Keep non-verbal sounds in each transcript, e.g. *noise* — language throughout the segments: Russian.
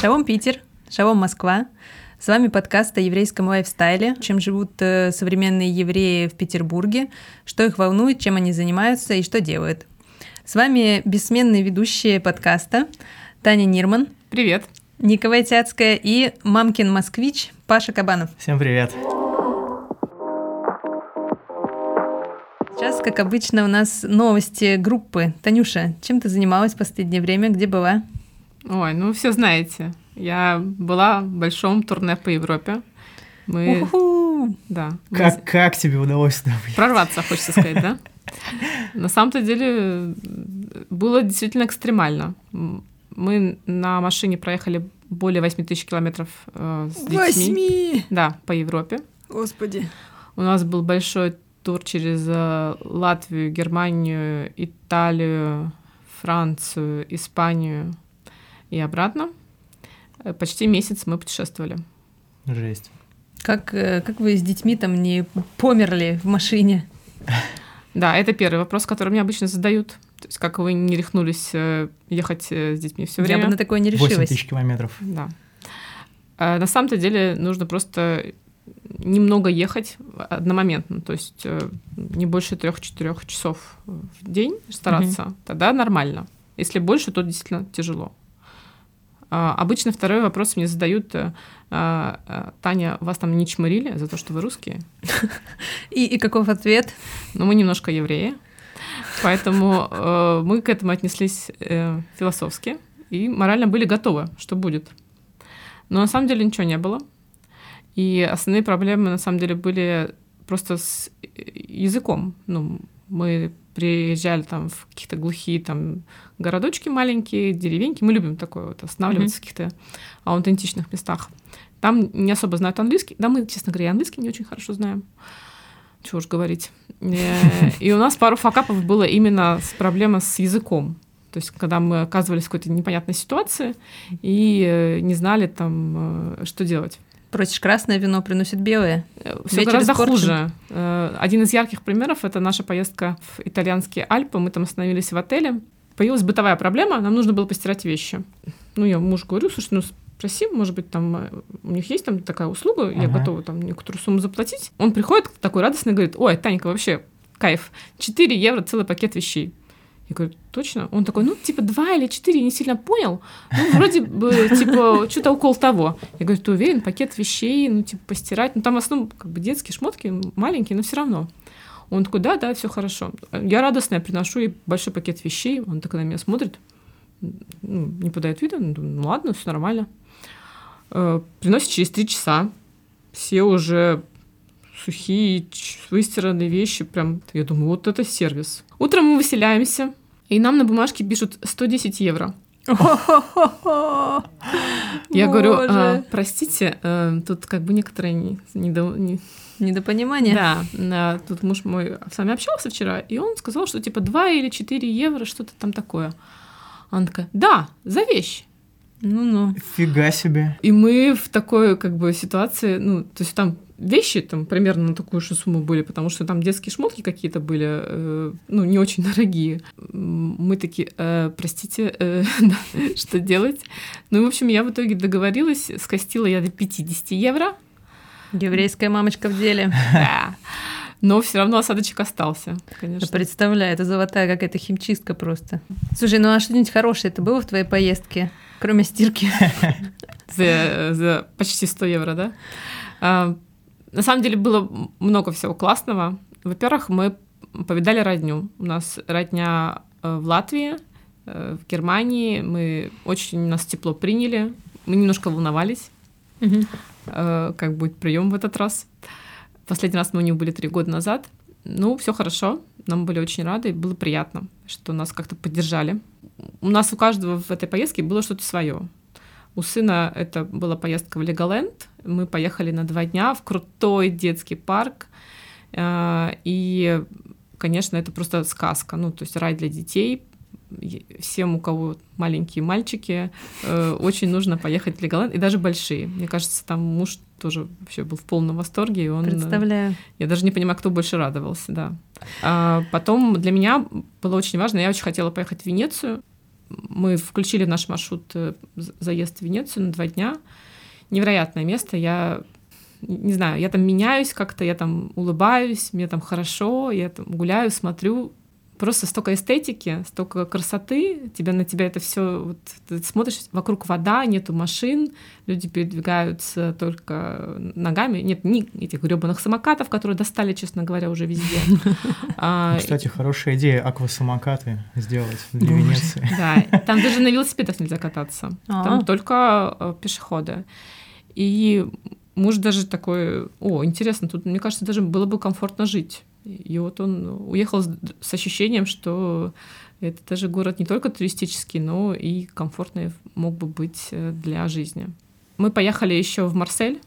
Шалом, Питер. Шалом, Москва. С вами подкаст о еврейском лайфстайле, чем живут э, современные евреи в Петербурге, что их волнует, чем они занимаются и что делают. С вами бессменные ведущие подкаста Таня Нирман. Привет. Николай Тяцкая и мамкин москвич Паша Кабанов. Всем привет. Сейчас, как обычно, у нас новости группы. Танюша, чем ты занималась в последнее время? Где была? Ой, ну все знаете. Я была в большом турне по Европе. Мы... Уху! Да. Как, мы... как тебе удалось выехать? Прорваться, хочется сказать, да? *laughs* На самом-то деле было действительно экстремально. Мы на машине проехали более 8 тысяч километров э, с детьми. Восьми! Да, по Европе. Господи. У нас был большой тур через э, Латвию, Германию, Италию, Францию, Испанию и обратно. Э, почти месяц мы путешествовали. Жесть. Как, э, как вы с детьми там не померли в машине? Да, это первый вопрос, который мне обычно задают. То есть как вы не рехнулись ехать с детьми все время? Я бы на такое не решилась. 8 тысяч километров. Да. На самом-то деле нужно просто немного ехать одномоментно, то есть не больше трех-четырех часов в день стараться, угу. тогда нормально. Если больше, то действительно тяжело. А, обычно второй вопрос мне задают, э, а, а, Таня, вас там не чморили за то, что вы русские? И, и каков ответ? Ну, мы немножко евреи, поэтому э, мы к этому отнеслись э, философски и морально были готовы, что будет. Но на самом деле ничего не было. И основные проблемы на самом деле были просто с языком. Ну, мы приезжали там в какие-то глухие там городочки маленькие, деревеньки. Мы любим такое вот останавливаться mm-hmm. в каких-то аутентичных местах. Там не особо знают английский. Да, мы, честно говоря, английский не очень хорошо знаем. Чего уж говорить. Э, и у нас пару факапов было именно с проблема с языком. То есть, когда мы оказывались в какой-то непонятной ситуации и э, не знали там, э, что делать. Просишь красное вино, приносит белое. Все гораздо хуже. Э, один из ярких примеров — это наша поездка в итальянские Альпы. Мы там остановились в отеле. Появилась бытовая проблема, нам нужно было постирать вещи. Ну, я муж говорю, слушай, ну, спроси, может быть, там э, у них есть там такая услуга, ага. я готова там некоторую сумму заплатить. Он приходит такой радостный, говорит, ой, Танька, вообще кайф, 4 евро целый пакет вещей. Я говорю, точно? Он такой, ну, типа, два или четыре, не сильно понял. Ну, вроде бы, типа, что-то около того. Я говорю, ты уверен? Пакет вещей, ну, типа, постирать. Ну, там в основном, как бы, детские шмотки, маленькие, но все равно. Он такой, да, да, все хорошо. Я радостная, приношу ей большой пакет вещей. Он такой на меня смотрит, ну, не подает вида. Ну, ладно, все нормально. Э, приносит через три часа. Все уже сухие, выстиранные вещи. Прям, я думаю, вот это сервис. Утром мы выселяемся, и нам на бумажке пишут 110 евро. *laughs* Я говорю, а, простите, а, тут как бы некоторые недо... не... недопонимания. Да, а, тут муж мой с вами общался вчера, и он сказал, что типа 2 или 4 евро, что-то там такое. Она такая, да, за вещь. Ну-ну. Фига себе. И мы в такой как бы ситуации, ну, то есть там вещи там примерно на такую же сумму были, потому что там детские шмотки какие-то были, э, ну, не очень *laughs* дорогие. Мы такие, э, простите, э, *laughs* что делать? Ну, в общем, я в итоге договорилась, скостила я до 50 евро. Еврейская мамочка в деле. *laughs* Да. Но все равно осадочек остался, конечно. Я представляю, это золотая какая-то химчистка просто. Слушай, ну а что-нибудь хорошее это было в твоей поездке, кроме стирки? За, за почти 100 евро, да? На самом деле было много всего классного. Во-первых, мы повидали родню. У нас родня э, в Латвии, э, в Германии. Мы очень нас тепло приняли. Мы немножко волновались, угу. как будет прием в этот раз. Последний раз мы у них были три года назад. Ну, все хорошо. Нам были очень рады, и было приятно, что нас как-то поддержали. У нас у каждого в этой поездке было что-то свое. У сына это была поездка в Леголенд. Мы поехали на два дня в крутой детский парк. Э, и, конечно, это просто сказка. Ну, то есть рай для детей. всем, у кого маленькие мальчики, э, очень нужно поехать в Леголанд, и даже большие. Мне кажется, там муж тоже вообще был в полном восторге, и он... э, Представляю. Я даже не понимаю, кто больше радовался, да. А потом для меня было очень важно, я очень хотела поехать в Венецию. Мы включили в наш маршрут э, заезд в Венецию на два дня. Невероятное место. Я не знаю, я там меняюсь как-то, я там улыбаюсь, мне там хорошо, я там гуляю, смотрю. Просто столько эстетики, столько красоты, тебя на тебя это все вот, ты смотришь, вокруг вода, нету машин, люди передвигаются только ногами, нет ни этих гребаных самокатов, которые достали, честно говоря, уже везде. *laughs* А, Ну, Кстати, хорошая идея аквасамокаты сделать для. Венеции. *laughs* Да, там даже на велосипедах нельзя кататься. А. Там только э, пешеходы. И муж даже такой, о, интересно, тут, мне кажется, даже было бы комфортно жить. И вот он уехал с, с ощущением, что это даже город не только туристический, но и комфортный мог бы быть э, для жизни. Мы поехали еще в Марсель,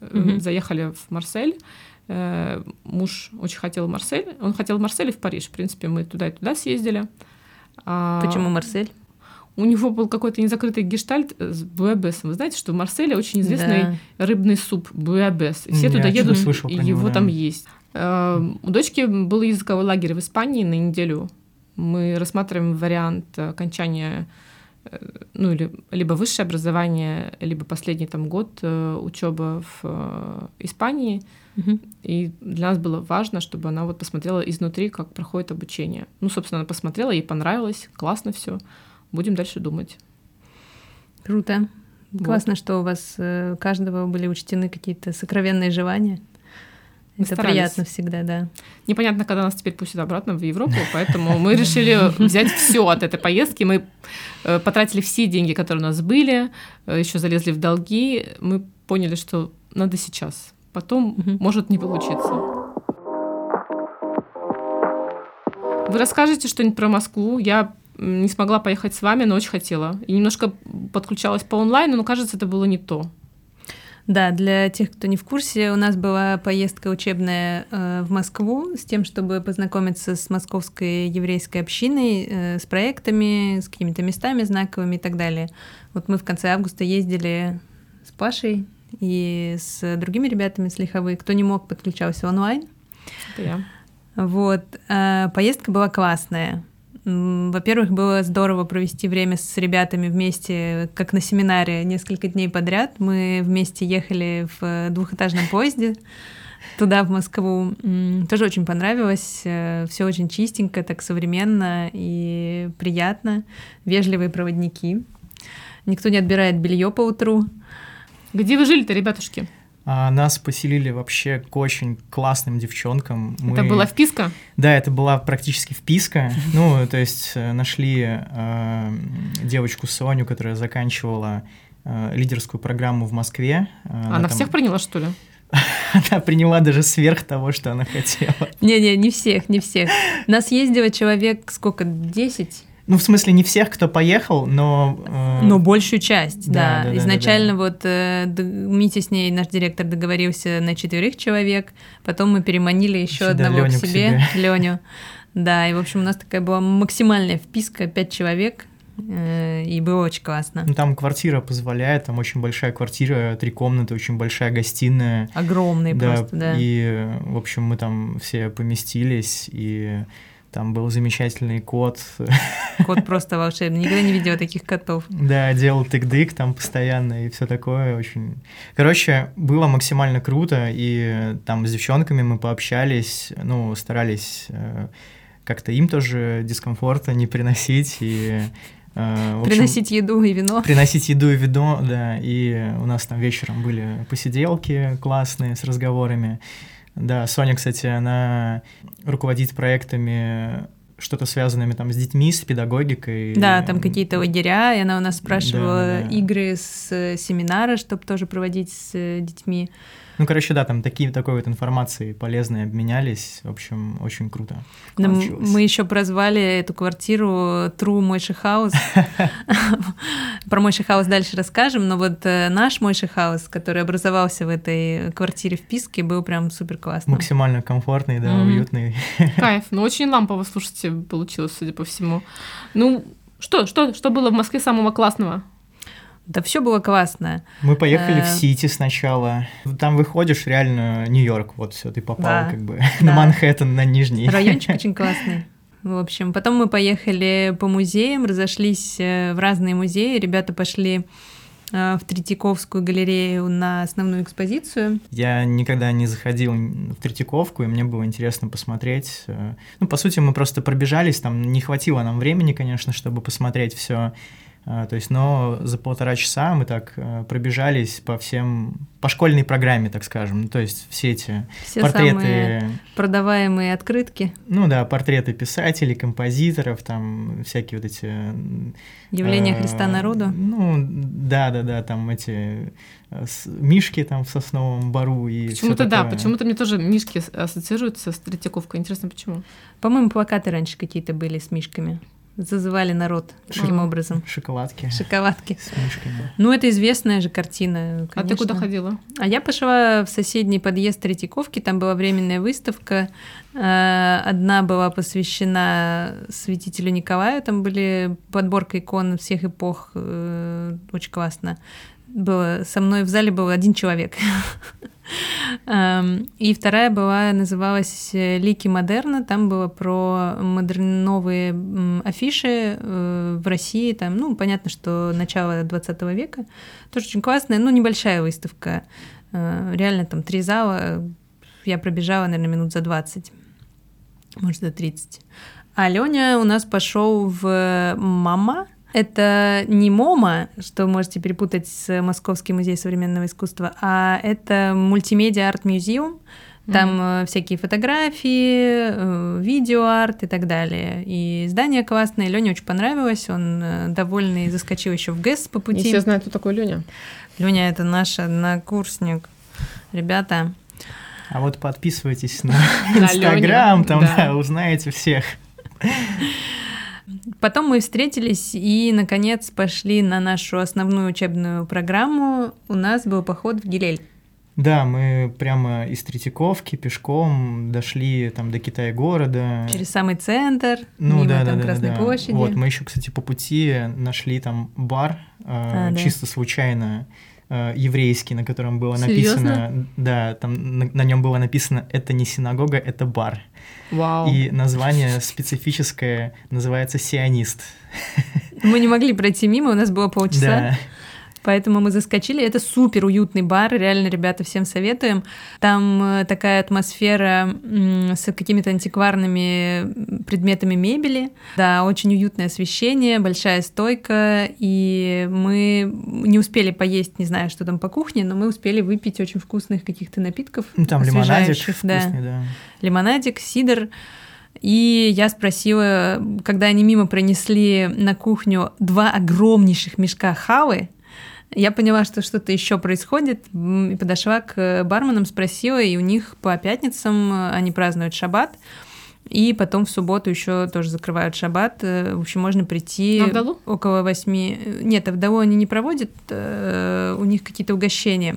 Мгм. заехали в Марсель. Э, Муж очень хотел в Марсель. Он хотел в Марсель и в Париж. В принципе, мы туда и туда съездили. А, Почему Марсель? у него был какой-то незакрытый гештальт с буэбесом. Вы знаете, что в Марселе очень известный рыбный суп буэбес. И все М, туда я едут, слышал и него, да. там есть. Э, У дочки был языковой лагерь в Испании на неделю. Мы рассматриваем вариант окончания э, ну, или, либо высшее образование, либо последний там год учебы в э, Испании. Мгм. И для нас было важно, чтобы она вот посмотрела изнутри, как проходит обучение. Ну, собственно, она посмотрела, ей понравилось, классно все. Будем дальше думать. Круто. Вот. Классно, что у вас э, у каждого были учтены какие-то сокровенные желания. Мы Это старались. приятно всегда, да. Непонятно, когда нас теперь пустят обратно в Европу, поэтому мы решили взять все от этой поездки. Мы э, потратили все деньги, которые у нас были, еще залезли в долги. Мы поняли, что надо сейчас. Потом может не получиться. Вы расскажете что-нибудь про Москву? Я не смогла поехать с вами, но очень хотела. И немножко подключалась по онлайну, но кажется, это было не то. Да, для тех, кто не в курсе, у нас была поездка учебная э, в Москву с тем, чтобы познакомиться с московской еврейской общиной, э, с проектами, с какими-то местами знаковыми и так далее. Вот мы в конце августа ездили с Пашей и с другими ребятами с Лиховы. Кто не мог, подключался онлайн. Это я. Вот. а, Поездка была классная. Во-первых, было здорово провести время с ребятами вместе, как на семинаре, несколько дней подряд. Мы вместе ехали в двухэтажном поезде туда, в Москву. Тоже очень понравилось. Все очень чистенько, так современно и приятно. Вежливые проводники. Никто не отбирает белье по утру. Где вы жили-то, ребятушки? А нас поселили вообще к очень классным девчонкам. Это Мы- была вписка? Да, это была практически вписка. *laughs* Ну, то есть э, нашли э, девочку Соню, которая заканчивала э, лидерскую программу в Москве. Э, Она там- всех приняла, что ли? *laughs* Она приняла даже сверх того, что она хотела. Не-не, не всех, не всех. Нас ездило человек сколько, 10? Ну, в смысле, не всех, кто поехал, но... э, Ну, большую часть, Да, да. да, да, Изначально да, вот э, Митя с ней, наш директор, договорился на четверых человек, потом мы переманили еще Сюда одного Лёню к к себе, себе. *laughs* Леню. Да, и, в общем, у нас такая была максимальная вписка, пять человек, э, и было очень классно. Ну, там квартира позволяет, там очень большая квартира, три комнаты, очень большая гостиная. Огромный просто, да. И, в общем, мы там все поместились, и там был замечательный кот. Кот просто волшебный. Никогда не видела таких котов. Да, делал тык-дык там постоянно и все такое очень... Короче, было максимально круто, и там с девчонками мы пообщались, ну, старались э, как-то им тоже дискомфорта не приносить, и... э, общем, Приносить еду и вино. Приносить еду и вино, да, и у нас там вечером были посиделки классные с разговорами. Да, Соня, кстати, она руководит проектами что-то связанными там с детьми, с педагогикой. Да, там какие-то лагеря, и она у нас спрашивала да, да. игры с семинара, чтобы тоже проводить с э, детьми. Ну, короче, да, там такие, такой вот информации полезной обменялись. В общем, очень круто. Получилось. мы еще прозвали эту квартиру True Мойши Хаус. *laughs* Про Мойши Хаус дальше расскажем, но вот э, наш Мойши Хаус, который образовался в этой квартире в Писке, был прям супер классным. Максимально комфортный, да, уютный. *laughs* Кайф. Ну, очень лампово, слушайте, получилось, судя по всему. Ну, что, что, что было в Москве самого классного? Да все было классно. Мы поехали Э. в Сити сначала. Там выходишь, реально Нью-Йорк, вот все, ты попал Да. как бы Да. на Манхэттен, на Нижний. Райончик *laughs* очень классный. В общем, потом мы поехали по музеям, разошлись э, в разные музеи. Ребята пошли э, в Третьяковскую галерею на основную экспозицию. Я никогда не заходил в Третьяковку, и мне было интересно посмотреть. Э, Ну, по сути, мы просто пробежались, там не хватило нам времени, конечно, чтобы посмотреть все. То есть, но за полтора часа мы так э, пробежались по всем, по школьной программе, так скажем. Ну, то есть все эти Все портреты, самые продаваемые открытки, ну да, портреты писателей, композиторов, там всякие вот эти... явления э, Христа народу. Ну, да-да-да, там эти э, мишки там в сосновом бару и Почему-то да, почему-то мне тоже мишки ассоциируются с Третьяковкой. Интересно, почему? По-моему, плакаты раньше какие-то были с мишками. Зазывали народ таким А. образом. Шоколадки Шоколадки. с мишками. Ну, это известная же картина. А ты куда конечно. ходила? А я пошла в соседний подъезд Третьяковки, там была временная выставка. Э, Одна была посвящена святителю Николаю, там были подборка икон всех эпох, э, очень классно. Было, со мной в зале был один человек. *laughs* Эм, И вторая была, называлась э, «Лики модерна», там было про модерн- новые м, афиши э, в России, там, ну, понятно, что начало 20 века, тоже очень классная, ну, небольшая выставка, Э, реально там три зала, я пробежала, наверное, минут за 20, может, за 30. А Леня у нас пошел в МАМА, это не МОМА, что можете перепутать с Московский музей современного искусства, а это Multimedia Art Museum. Там э, всякие фотографии, э, видеоарт и так далее. И здание классное, Лене очень понравилось, он э, довольный заскочил еще в ГЭС по пути. все знают, кто такой Леня. Леня это наш однокурсник. Ребята, А вот подписывайтесь на *laughs* Инстаграм, там, да, узнаете всех. Потом мы встретились и, наконец, пошли на нашу основную учебную программу. У нас был поход в Гилель. Да, мы прямо из Третьяковки пешком дошли там до Китая-города. Через самый центр, Ну мимо да, да, там да, Красной да. площади. Вот, мы еще, кстати, по пути нашли там бар, э, А, да. чисто случайно э, еврейский, на котором было Серьёзно? написано, да, там на, нем было написано «это не синагога, это бар». Вау. И название специфическое называется «сионист». Мы не могли пройти мимо, у нас было полчаса. Да. Поэтому мы заскочили. Это супер уютный бар, реально, ребята, всем советуем. Там э, такая атмосфера с какими-то антикварными предметами мебели. Да, очень уютное освещение, большая стойка. И мы не успели поесть, не знаю, что там по кухне, но мы успели выпить очень вкусных каких-то напитков. Ну, там лимонадик да. вкусный, да. лимонадик, сидр. И я спросила, когда они мимо пронесли на кухню два огромнейших мешка хавы, я поняла, что что-то еще происходит, и подошла к барменам, спросила, и у них по пятницам э, они празднуют шаббат, и потом в субботу еще тоже закрывают шаббат. Э, В общем, можно прийти Авдалу? около восьми. Нет, Авдалу они не проводят, э, у них какие-то угощения.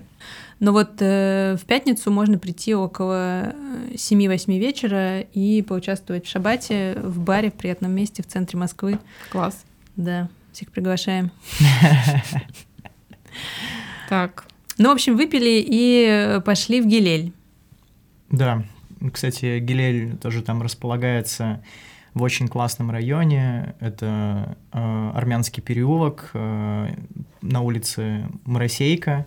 Но вот э, в пятницу можно прийти около э, 7-8 вечера и поучаствовать в шабате в баре в приятном месте в центре Москвы. Класс. Да, всех приглашаем. *laughs* Так, Ну, в общем, выпили и э, пошли в Гилель. Да, кстати, Гилель тоже там располагается в очень классном районе. Это э, армянский переулок э, на улице Моросейка.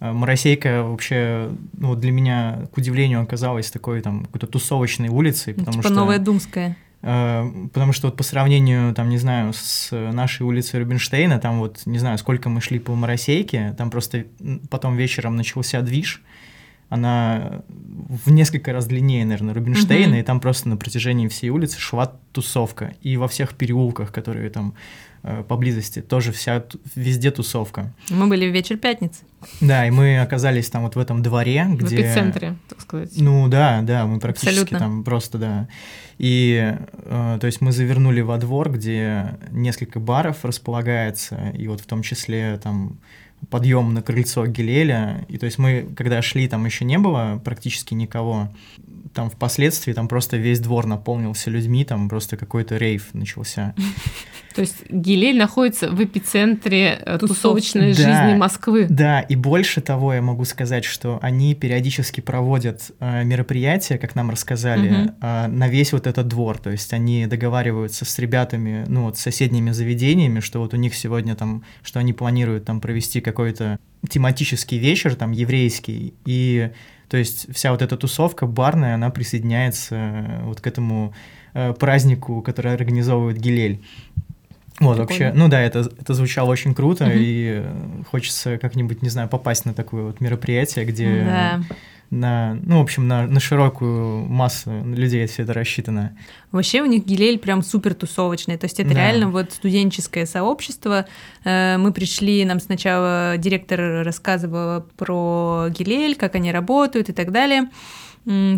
Э, Моросейка вообще, ну, для меня, к удивлению, оказалась такой там какой-то тусовочной улицей, Ну, потому типа что... Новая Думская. Э, Потому что вот по сравнению, там, не знаю, с нашей улицей Рубинштейна, там вот, не знаю, сколько мы шли по Моросейке, там просто потом вечером начался движ, она в несколько раз длиннее, наверное, Рубинштейна, Мгм. и там просто на протяжении всей улицы шла тусовка. И во всех переулках, которые там э, поблизости, тоже вся, везде тусовка. Мы были в вечер пятницы. Да, и мы оказались там вот в этом дворе, В где... эпицентре, так сказать. Ну да, да, мы практически Абсолютно. там просто, да. И, э, то есть мы завернули во двор, где несколько баров располагается, и вот в том числе там подъем на крыльцо Гелеля. И то есть мы, когда шли, там еще не было практически никого. Там впоследствии там просто весь двор наполнился людьми, там просто какой-то рейв начался. *laughs* То есть Гилель находится в эпицентре э, тусовочной жизни Москвы. Да, и больше того, я могу сказать, что они периодически проводят э, мероприятия, как нам рассказали, э, на весь вот этот двор. То есть они договариваются с ребятами, ну вот с соседними заведениями, что вот у них сегодня там, что они планируют там провести какой-то тематический вечер, там еврейский, и то есть вся вот эта тусовка барная, она присоединяется э, вот к этому э, празднику, который организовывает Гилель. Вот, Прикольно. вообще, ну да, это, это звучало очень круто, Мгм. и э, хочется как-нибудь, не знаю, попасть на такое вот мероприятие, где Да. На, ну, в общем, на, на широкую массу людей все это рассчитано. Вообще у них Гилель прям супер тусовочный, то есть это Да. реально вот студенческое сообщество. Э, Мы пришли, нам сначала директор рассказывала про Гилель, как они работают и так далее,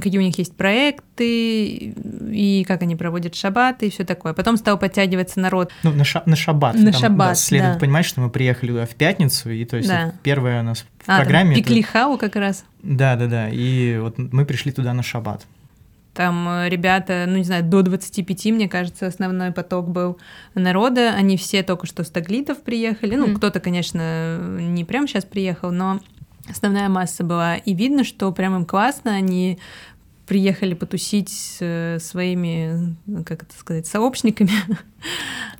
какие у них есть проекты и как они проводят шаббаты и все такое. Потом стал подтягиваться народ. Ну, на, ша- на шаббат. На Там, шаббат, да, следует да. понимать, что мы приехали туда в пятницу, и то есть Да. вот первое у нас в А, там программе... это- пекли хау как раз. Да, да, да, и вот мы пришли туда на шаббат. Там э, ребята, ну не знаю, до 25, мне кажется, основной поток был народа. Они все только что с Таглитов приехали. Ну, Мгм. кто-то, конечно, не прямо сейчас приехал, но основная масса была. И видно, что прям им классно. Они приехали потусить с э, своими, ну, как это сказать, сообщниками.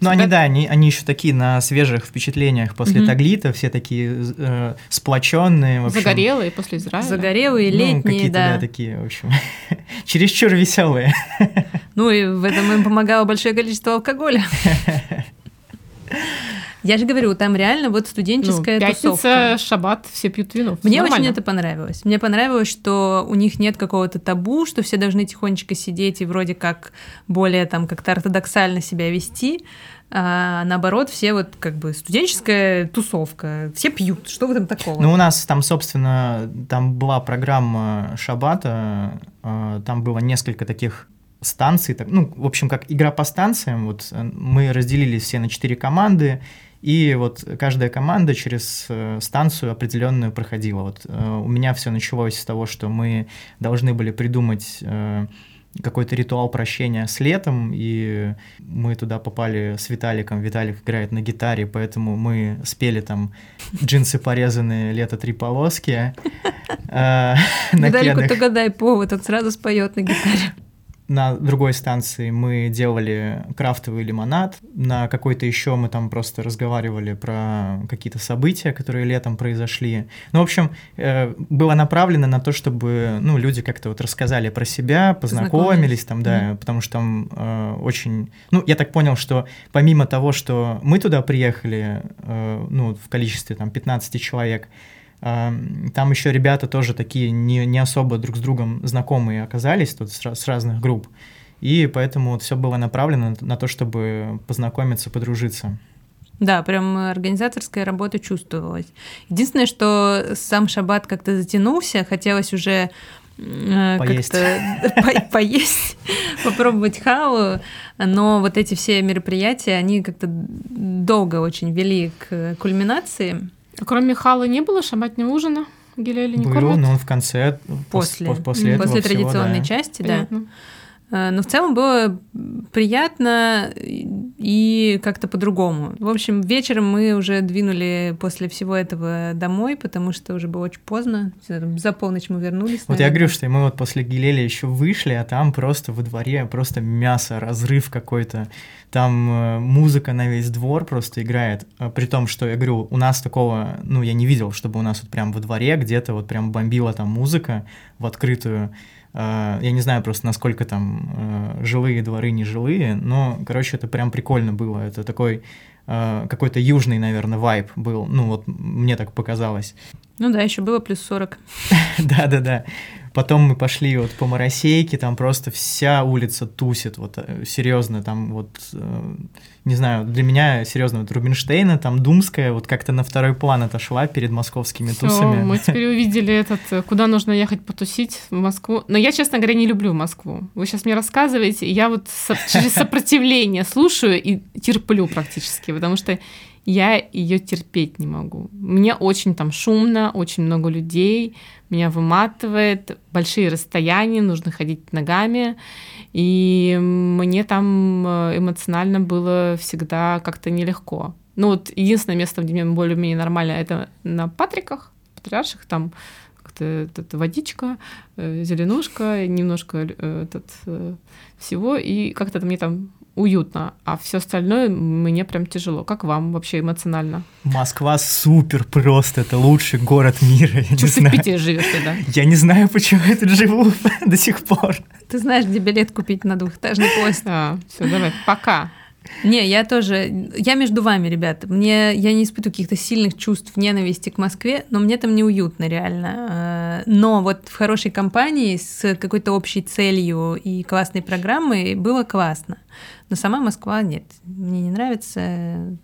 Ну, они, да, они, они еще такие на свежих впечатлениях после Мгм. Таглита, все такие э, сплоченные. Общем, Загорелые после Израиля. Загорелые, ну, летние, какие-то, да. такие, в общем, *laughs* чересчур веселые. Ну и в этом им помогало большое количество алкоголя. *laughs* Я же говорю, там реально вот Ну, студенческая пятница, тусовка. шаббат, все пьют вино. Мне нормально. очень это понравилось. Мне понравилось, что у них нет какого-то табу, что все должны тихонечко сидеть и вроде как более там как-то ортодоксально себя вести. А наоборот, все вот как бы студенческая тусовка. Все пьют. Что в этом такого? Ну, у нас там, собственно, там была программа Шабата, э, там было несколько таких станций, так, ну, в общем, как игра по станциям, вот э, мы разделились все на четыре команды, и вот каждая команда через э, станцию определенную проходила. Вот э, у меня все началось с того, что мы должны были придумать э, какой-то ритуал прощения с летом, и мы туда попали с Виталиком. Виталик играет на гитаре, поэтому мы спели там джинсы порезанные, лето три полоски. *laughs* на Виталику только дай повод, он сразу споет на гитаре. На другой станции мы делали крафтовый лимонад. На какой-то еще мы там просто разговаривали про какие-то события, которые летом произошли. Ну, в общем, э, было направлено на то, чтобы ну, люди как-то вот рассказали про себя, познакомились там, да, потому что там э, очень... Ну, я так понял, что помимо того, что мы туда приехали, э, ну, в количестве там 15 человек, Там еще ребята тоже такие не, не особо друг с другом знакомые оказались тут с, с разных групп. И поэтому все было направлено на то, чтобы познакомиться, подружиться. Да, прям организаторская работа чувствовалась. Единственное, что сам шаббат как-то затянулся, хотелось уже э, Поесть. как-то *laughs* по- поесть, *laughs* попробовать хаву, но вот эти все мероприятия, они как-то долго очень вели к кульминации. А Кроме хала не было шабатного ужина? Гилеля не Был, кормят? но он в конце, После, пос- после, после этого всего, традиционной да. части, да. Понятно. Э, Но в целом было приятно и- как-то по-другому. В общем, вечером мы уже двинули после всего этого домой, потому что уже было очень поздно. За полночь мы вернулись. Вот я наверное. говорю, что мы вот после Гилеля еще вышли, а там просто во дворе просто мясо, разрыв какой-то. Там э, музыка на весь двор просто играет. А При том, что я говорю, у нас такого, ну, я не видел, чтобы у нас вот прям во дворе где-то вот прям бомбила там музыка в открытую. Э, Я не знаю просто, насколько там э, жилые дворы, не жилые, но, короче, это прям прикольно было. Это такой э, какой-то южный, наверное, вайб был. Ну, вот мне так показалось. Ну да, еще было плюс 40. *laughs* Да-да-да. Потом мы пошли вот по Моросейке, там просто вся улица тусит, вот э, серьезно, там вот, э, не знаю, для меня серьезно, вот Рубинштейна, там Думская, вот как-то на второй план отошла перед московскими Всё, тусами. мы *laughs* теперь увидели этот, э, куда нужно ехать потусить в Москву. Но я, честно говоря, не люблю Москву. Вы сейчас мне рассказываете, и я вот *laughs* через сопротивление слушаю и терплю практически, потому что я ее терпеть не могу. Мне очень там шумно, очень много людей, меня выматывает, большие расстояния, нужно ходить ногами, и мне там э, эмоционально было всегда как-то нелегко. Ну вот единственное место, где мне более-менее нормально, это на Патриках, Патриарших, там этот, водичка, э, зеленушка, немножко э, этот, всего, и как-то мне там уютно, а все остальное мне прям тяжело. Как вам вообще эмоционально? Москва супер просто, это лучший город мира, я Чё ты в. Питере живешь тогда? Я не знаю, почему я тут живу *laughs* до сих пор. Ты знаешь, где билет купить на двухэтажный поезд? Да, все, давай, пока. Не, я тоже, я между вами, ребят. Мне, я не испытываю каких-то сильных чувств ненависти к Москве, но мне там неуютно реально. Э, Но вот в хорошей компании с какой-то общей целью и классной программой было классно. Но сама Москва нет, мне не нравится.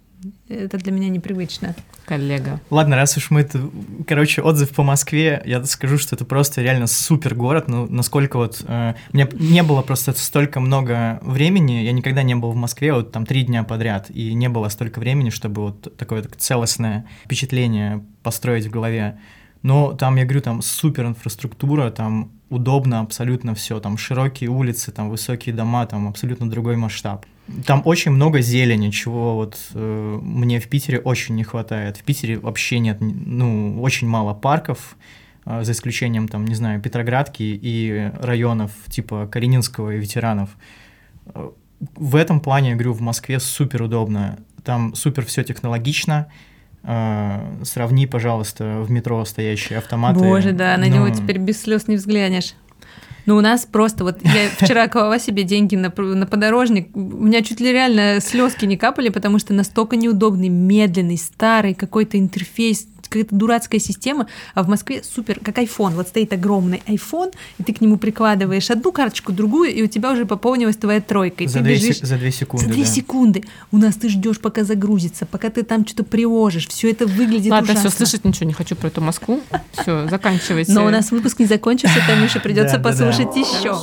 Это для меня непривычно. Коллега. Ладно, раз уж мы это... Короче, отзыв по Москве, я скажу, что это просто реально супер город. Ну, насколько вот... э, у меня не было просто столько много времени, я никогда не был в Москве вот там три дня подряд, и не было столько времени, чтобы вот такое так целостное впечатление построить в голове. Но там, я говорю, там супер инфраструктура, там удобно абсолютно все, там широкие улицы, там высокие дома, там абсолютно другой масштаб. Там очень много зелени, чего вот э, мне в Питере очень не хватает. В Питере вообще нет, ну, очень мало парков, э, за исключением, там, не знаю, Петроградки и районов типа Калининского и ветеранов. Э, В этом плане, я говорю, в Москве супер удобно. Там супер все технологично. Э, Сравни, пожалуйста, в метро стоящие автоматы. Боже, да, на него Ну, теперь без слез не взглянешь. Ну, у нас просто вот я *laughs* вчера клала себе деньги на, на подорожник, у меня чуть ли реально слезки не капали, потому что настолько неудобный, медленный, старый какой-то интерфейс, какая-то дурацкая система, а в Москве супер, как iPhone, вот стоит огромный iPhone, и ты к нему прикладываешь одну карточку, другую, и у тебя уже пополнилась твоя тройка, и За ты две, бежишь... за две секунды. За две да. секунды. У нас ты ждешь, пока загрузится, пока ты там что-то приложишь. Все это выглядит Ладно, ужасно. все, слышать ничего не хочу про эту Москву. Все, заканчивайте. Но у нас выпуск не закончился, Танюша, придется Да-да-да. послушать еще.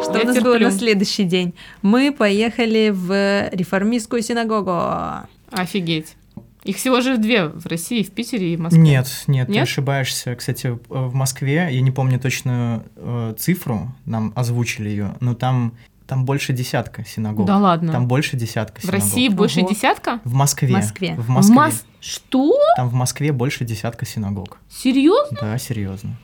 Что Я у нас было терплю. на следующий день? Мы поехали в реформистскую синагогу. Офигеть. Их всего же две в России, в Питере и в Москве. Нет, нет, ты Нет? ошибаешься. Кстати, в Москве, я не помню точную э, цифру, нам озвучили ее, но там, там больше десятка синагог. Да ладно. Там больше десятка в синагог. России больше Ого. десятка? В Москве. В Москве. В Москве. В Мос- Что? Там в Москве больше десятка синагог. Серьезно? Да, серьезно.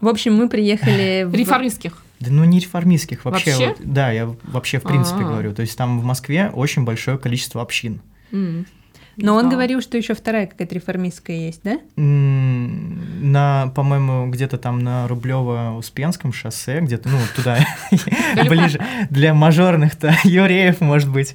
В общем, мы приехали в... Реформистских. Да ну не реформистских вообще. Вообще? вот, да, я вообще в принципе А. говорю. То есть там в Москве очень большое количество общин. М. Но он говорил, что еще вторая какая-то реформистская есть, да? На, по-моему, где-то там на Рублево-Успенском шоссе, где-то, ну, вот туда, *laughs* ближе, для мажорных-то евреев, может быть.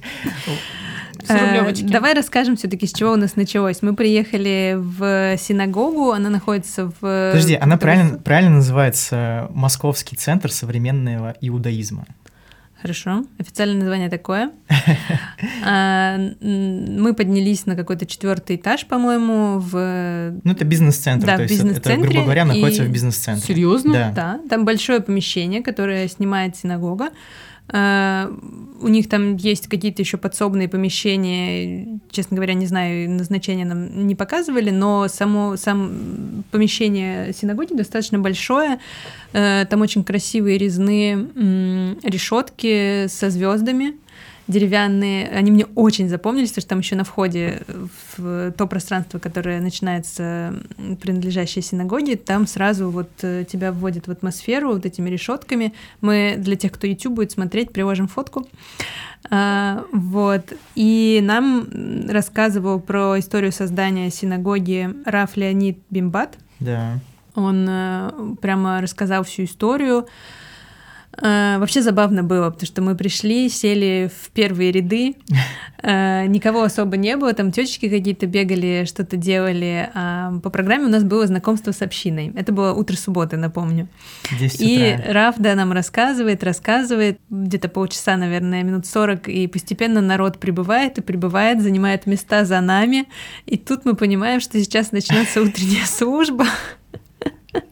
Э, Рублевочки. Давай расскажем все-таки, с чего у нас началось. Мы приехали в синагогу, она находится в... Подожди, она правильно, правильно называется Московский центр современного иудаизма. Хорошо, официальное название такое. *laughs* А, Мы поднялись на какой-то четвертый этаж, по-моему, в... Ну, это бизнес-центр, Да, то есть это, грубо говоря, находится и- в бизнес-центре. Серьезно? Да. Да, там большое помещение, которое снимает синагога. А, У них там есть какие-то еще подсобные помещения, честно говоря, не знаю, назначения нам не показывали, но само сам помещение синагоги достаточно большое. Э, Там очень красивые резные решетки со звездами деревянные, они мне очень запомнились, потому что там еще на входе в то пространство, которое начинается принадлежащее синагоге, там сразу вот э, тебя вводят в атмосферу вот этими решетками. Мы для тех, кто YouTube будет смотреть, приложим фотку. А, вот. И нам рассказывал про историю создания синагоги Раф Леонид Бимбат. Да. Он э, прямо рассказал всю историю. А, вообще забавно было, потому что мы пришли, сели в первые ряды, а, *laughs* никого особо не было, там тетечки какие-то бегали, что-то делали. А по программе у нас было знакомство с общиной. Это было утро субботы, напомню. 10 И. Раф, да, нам рассказывает, рассказывает, где-то полчаса, наверное, минут 40, и постепенно народ прибывает и прибывает, занимает места за нами. И тут мы понимаем, что сейчас начнется утренняя служба.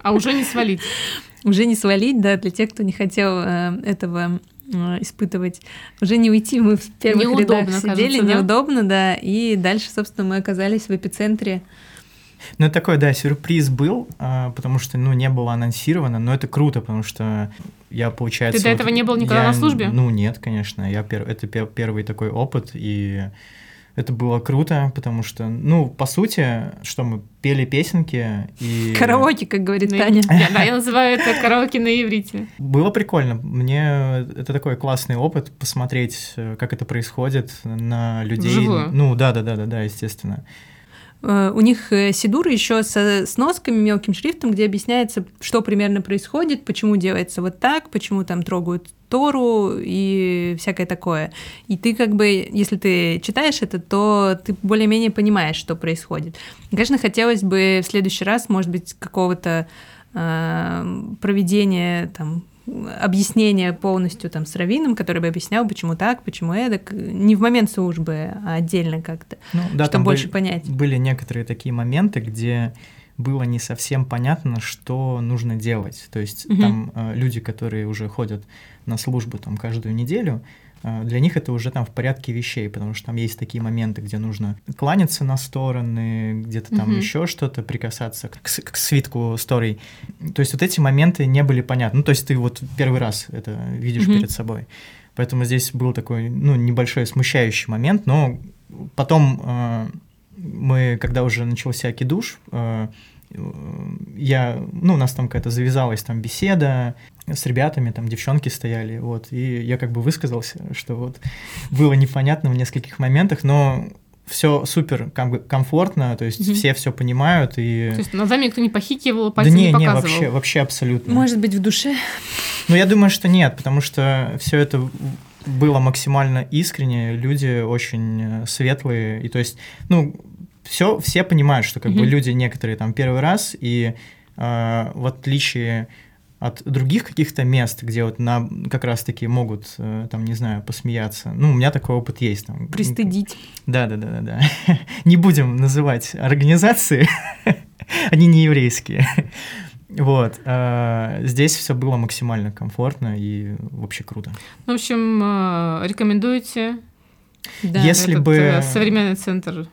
А уже не свалить. *laughs* Уже не свалить, да, для тех, кто не хотел э, этого э, испытывать. Уже не уйти, мы в первых Неудобно, рядах сидели, кажется, да? неудобно, да, и дальше, собственно, мы оказались в эпицентре. Ну, это такой, да, сюрприз был, а, потому что, ну, не было анонсировано, но это круто, потому что я, получается... Ты до этого не был никогда я- на службе? Ну, нет, конечно, я пер- это пер- первый такой опыт, и это было круто, потому что, ну, по сути, что мы пели песенки, и... Караоке, как говорит Таня. Я- *laughs* Да, я называю это караоке на иврите. Было прикольно. Мне это такой классный опыт посмотреть, э, как это происходит на людей. Вживую? Ну да, да, да, да, да, естественно. Э, У них э, сидуры еще со сносками, мелким шрифтом, где объясняется, что примерно происходит, почему делается вот так, почему там трогают Тору и всякое такое. И ты как бы, если ты читаешь это, то ты более-менее понимаешь, что происходит. Конечно, хотелось бы в следующий раз, может быть, какого-то э, проведения там объяснения полностью там с раввином, который бы объяснял, почему так, почему эдак, не в момент службы, а отдельно как-то, Ну, да, чтобы больше были, понять. были некоторые такие моменты, где было не совсем понятно, что нужно делать. То есть Мгм. там э, люди, которые уже ходят на службу там каждую неделю, э, для них это уже там в порядке вещей, потому что там есть такие моменты, где нужно кланяться на стороны, где-то там Мгм. еще что-то, прикасаться к, к свитку сторий. То есть вот эти моменты не были понятны. Ну, то есть ты вот первый раз это видишь Мгм. перед собой. Поэтому здесь был такой, ну, небольшой смущающий момент, но потом э, мы, когда уже начался кидуш, э, я, ну, у нас там какая-то завязалась там беседа с ребятами, там девчонки стояли, вот, и я как бы высказался, что вот было непонятно в нескольких моментах, но все супер ком- комфортно, то есть Мгм. все все понимают и... То есть над вами никто не похихивал, Да пальцем не, не не, показывал. вообще, вообще абсолютно. Может быть, в душе. Ну, я думаю, что нет, потому что все это было максимально искренне, люди очень э, светлые, и то есть, ну, все, все понимают, что как бы Мгм. люди некоторые там первый раз, и э, в отличие от других каких-то мест, где вот на как раз-таки могут, э, там, не знаю, посмеяться. Ну, у меня такой опыт есть. Там, Пристыдить. да, да, да, да, да. Не будем называть организации, *laughs* они не еврейские. Вот. а, Здесь все было максимально комфортно и вообще круто. В общем, э, рекомендуете Да. Если этот бы- э, современный центр?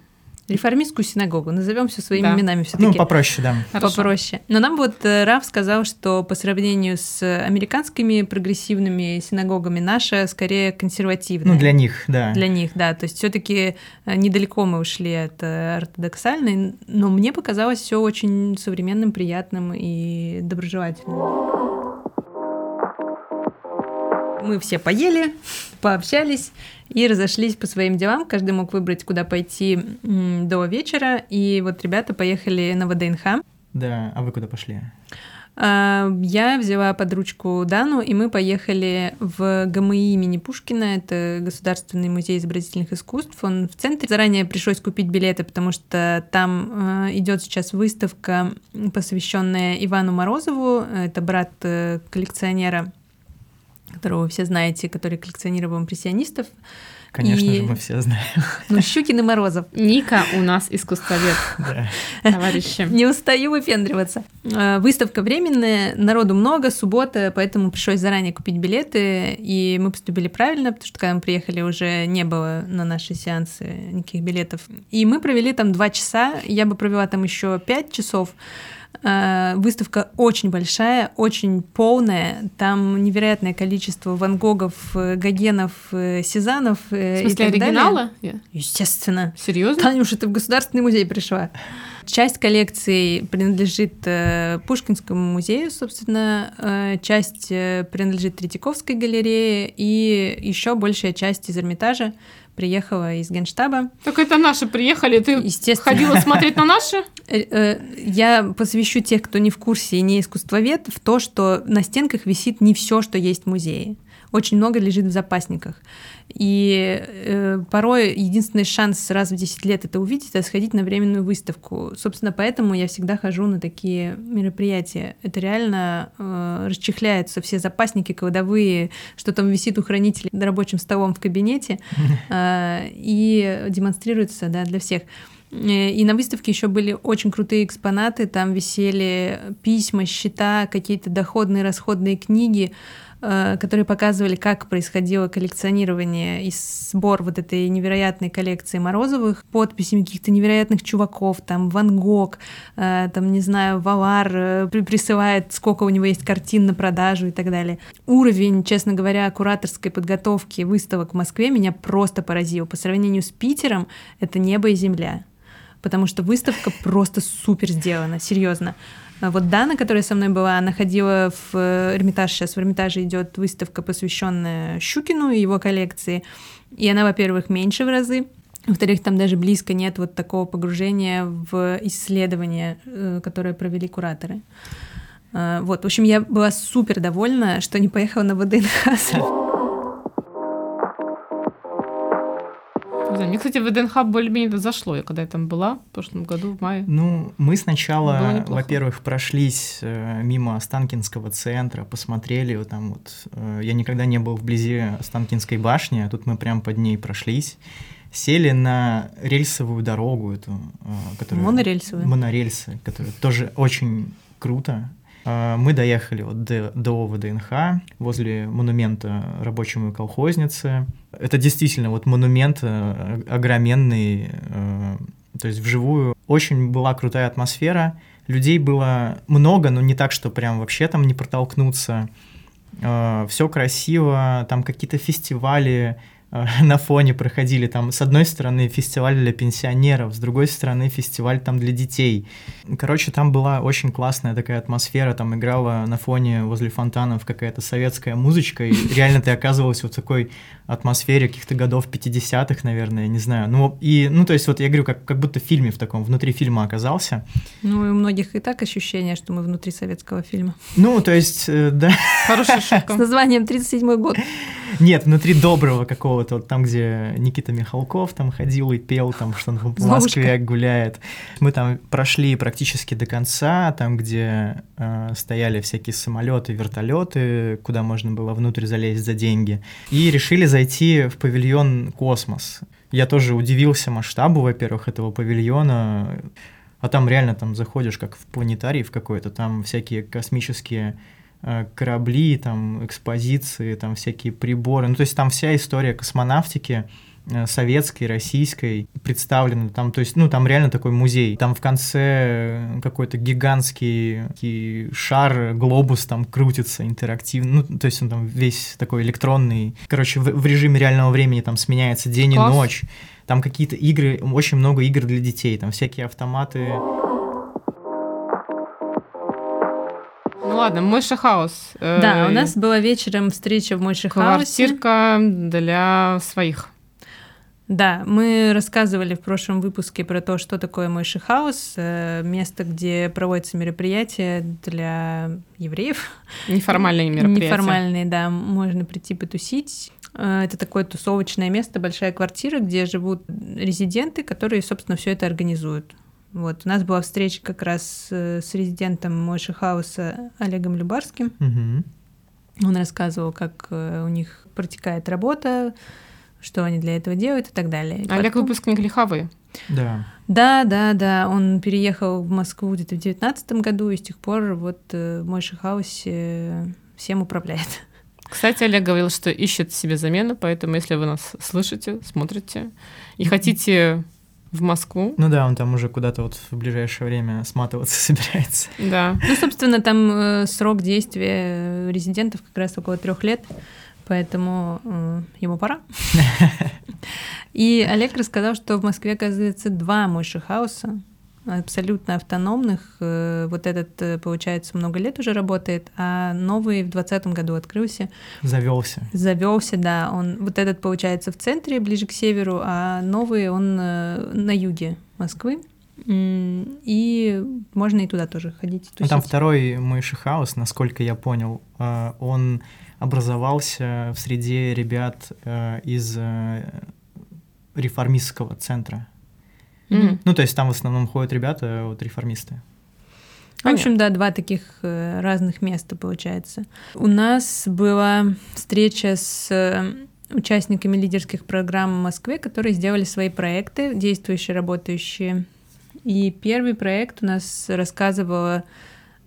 Реформистскую синагогу. Назовем все своими Да. именами Ну, все-таки. попроще, да. Хорошо. попроще. Но нам вот э, Раф сказал, что по сравнению с американскими прогрессивными синагогами наша скорее консервативная. Ну, для них, да. Для них, да. То есть все-таки недалеко мы ушли от э, ортодоксальной, но мне показалось все очень современным, приятным и доброжелательным. Мы все поели, пообщались и разошлись по своим делам. Каждый мог выбрать, куда пойти до вечера. И вот ребята поехали на ВДНХ. Да, а вы куда пошли? А, Я взяла под ручку Дану, и мы поехали в ГМИ имени Пушкина. Это Государственный музей изобразительных искусств. Он в центре. Заранее пришлось купить билеты, потому что там идет сейчас выставка, посвященная Ивану Морозову. Это брат э, коллекционера, которого вы все знаете, который коллекционировал импрессионистов. Конечно И- же, мы все знаем. *laughs* Ну, Щукин и Морозов. Ника у нас искусствовед, *laughs* Да. товарищи. Не устаю выпендриваться. Э, Выставка временная, народу много, суббота, поэтому пришлось заранее купить билеты, и мы поступили правильно, потому что когда мы приехали, уже не было на наши сеансы никаких билетов. И мы провели там два часа, я бы провела там еще пять часов. Э, Выставка очень большая, очень полная. Там невероятное количество Ван Гогов, э, Гогенов, э, Сезанов. В и смысле так далее. оригинала? Я- Естественно. Серьезно? Танюша, ты в Государственный музей пришла. часть коллекции принадлежит Пушкинскому музею, собственно, часть принадлежит Третьяковской галерее, и еще большая часть из Эрмитажа приехала из Генштаба. Так это наши приехали, ты Естественно. ходила смотреть на наши? *laughs* Э, э, Я посвящу тех, кто не в курсе и не искусствовед, в то, что на стенках висит не все, что есть в музее. Очень много лежит в запасниках. И э, порой единственный шанс раз в 10 лет это увидеть, это сходить на временную выставку. Собственно, поэтому я всегда хожу на такие мероприятия. Это реально э, расчехляются все запасники кладовые, что там висит у хранителей за рабочим столом в кабинете, *laughs* э, и демонстрируется да, для всех. Э, И на выставке еще были очень крутые экспонаты. Там висели письма, счета, какие-то доходные, расходные книги, которые показывали, как происходило коллекционирование и сбор вот этой невероятной коллекции Морозовых, подписями каких-то невероятных чуваков, там Ван Гог, э, там, не знаю, Валар э, при- присылает, сколько у него есть картин на продажу и так далее. Уровень, честно говоря, кураторской подготовки выставок в Москве меня просто поразил. По сравнению с Питером это небо и земля потому что выставка просто супер сделана, серьезно. А Вот Дана, которая со мной была, она ходила в э, Эрмитаж, сейчас в Эрмитаже идет выставка, посвященная Щукину и его коллекции, и она, во-первых, меньше в разы, во-вторых, там даже близко нет вот такого погружения в исследование, э, которое провели кураторы. А, Вот, в общем, я была супер довольна, что не поехала на ВДНХ. Знаю, Мне, кстати, ВДНХ более-менее это зашло, я когда я там была в прошлом году, в мае. Ну, мы сначала, во-первых, прошлись э, мимо Останкинского центра, посмотрели вот там вот. э, я никогда не был вблизи Останкинской башни, а тут мы прям под ней прошлись. Сели на рельсовую дорогу эту, э, которая... Монорельсовую. Монорельсы, которые тоже очень круто. Э, Мы доехали вот до, до ВДНХ, возле монумента рабочему и колхознице. Это действительно вот монумент э, огроменный, э, то есть вживую. Очень была крутая атмосфера. Людей было много, но не так, что прям вообще там не протолкнуться. Все красиво, там какие-то фестивали на фоне проходили. Там с одной стороны фестиваль для пенсионеров, с другой стороны фестиваль там для детей. Короче, там была очень классная такая атмосфера, там играла на фоне возле фонтанов какая-то советская музычка, и *laughs* реально ты оказывался в такой атмосфере каких-то годов 50-х, наверное, не знаю. Ну, и, ну, то есть вот я говорю, как, как будто в фильме в таком, внутри фильма оказался. Ну, и у многих и так ощущение, что мы внутри советского фильма. Ну, то есть, э, да, Хорошая *laughs* С шутка. названием «37 год». нет, внутри доброго какого-то, вот там, где Никита Михалков там ходил и пел, там, что он в. Москве гуляет. Мы там прошли практически до конца, там, где э, стояли всякие самолеты, вертолеты, куда можно было внутрь залезть за деньги, и решили зайти в павильон «Космос». Я тоже удивился масштабу, во-первых, этого павильона, а там реально там заходишь как в планетарий в какой-то, там всякие космические корабли, там экспозиции, там всякие приборы. Ну, то есть там вся история космонавтики э, советской, российской представлена. Там, то есть, ну, там реально такой музей. Там в конце какой-то гигантский шар, глобус там крутится интерактивно. Ну, то есть он там весь такой электронный. Короче, в, в режиме реального времени там сменяется день Класс. и ночь. Там какие-то игры, очень много игр для детей, там всякие автоматы. Ладно, Мойша Хаус. Э, Да, у нас была вечером встреча в Мойши Хаусе. квартирка для своих. Да, мы рассказывали в прошлом выпуске про то, что такое Мойши Хаус, э, место, где проводятся мероприятия для евреев. Неформальные *laughs* мероприятия. Неформальные, да, можно прийти потусить. Э, Это такое тусовочное место, большая квартира, где живут резиденты, которые, собственно, все это организуют. Вот, у нас была встреча как раз э, с резидентом Мойши Хауса Олегом Любарским. Мгм. Он рассказывал, как э, у них протекает работа, что они для этого делают и так далее. И Олег потом- выпускник Лиховы. Да. Да, да, да. Он переехал в Москву где-то в девятнадцатом году, и с тех пор вот э, в Мойши Хаусе всем управляет. Кстати, Олег говорил, что ищет себе замену, поэтому если вы нас слышите, смотрите и хотите в Москву, Ну да, он там уже куда-то вот в ближайшее время сматываться *laughs* собирается. да, Ну, собственно, там э, срок действия резидентов как раз около трех лет, поэтому э, ему пора. *laughs* И Олег рассказал, что в Москве, оказывается, два Мойши Хауса. Абсолютно автономных. Э, вот этот, э, получается, много лет уже работает, а новый в 2020 году открылся. Завелся. Завелся, да. Он вот этот, получается, в центре, ближе к северу, а новый он э, на юге Москвы. И можно и туда тоже ходить. Тусить. А там второй мыши хаус, насколько я понял, он образовался в среде ребят из реформистского центра. Mm-hmm. Ну, то есть там в основном ходят ребята, вот реформисты. В общем, да, два таких э, разных места получается. У нас была встреча с э, участниками лидерских программ в Москве, которые сделали свои проекты, действующие, работающие. И первый проект у нас рассказывала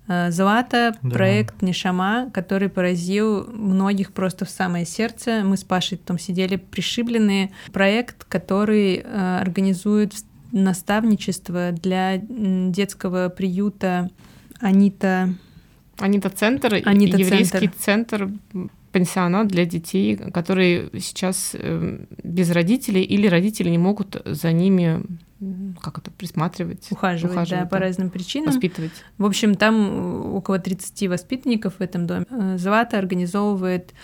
э, Злата, да. проект Нишама, который поразил многих просто в самое сердце. Мы с Пашей там сидели пришибленные. Проект, который организует наставничество для детского приюта Анита. Анита Центр, Анита еврейский центр. пансионат для детей, которые сейчас э, без родителей или родители не могут за ними как это присматривать, ухаживать, ухаживать да, по разным причинам, воспитывать. В общем, там около 30 воспитанников в этом доме. Э, Злата организовывает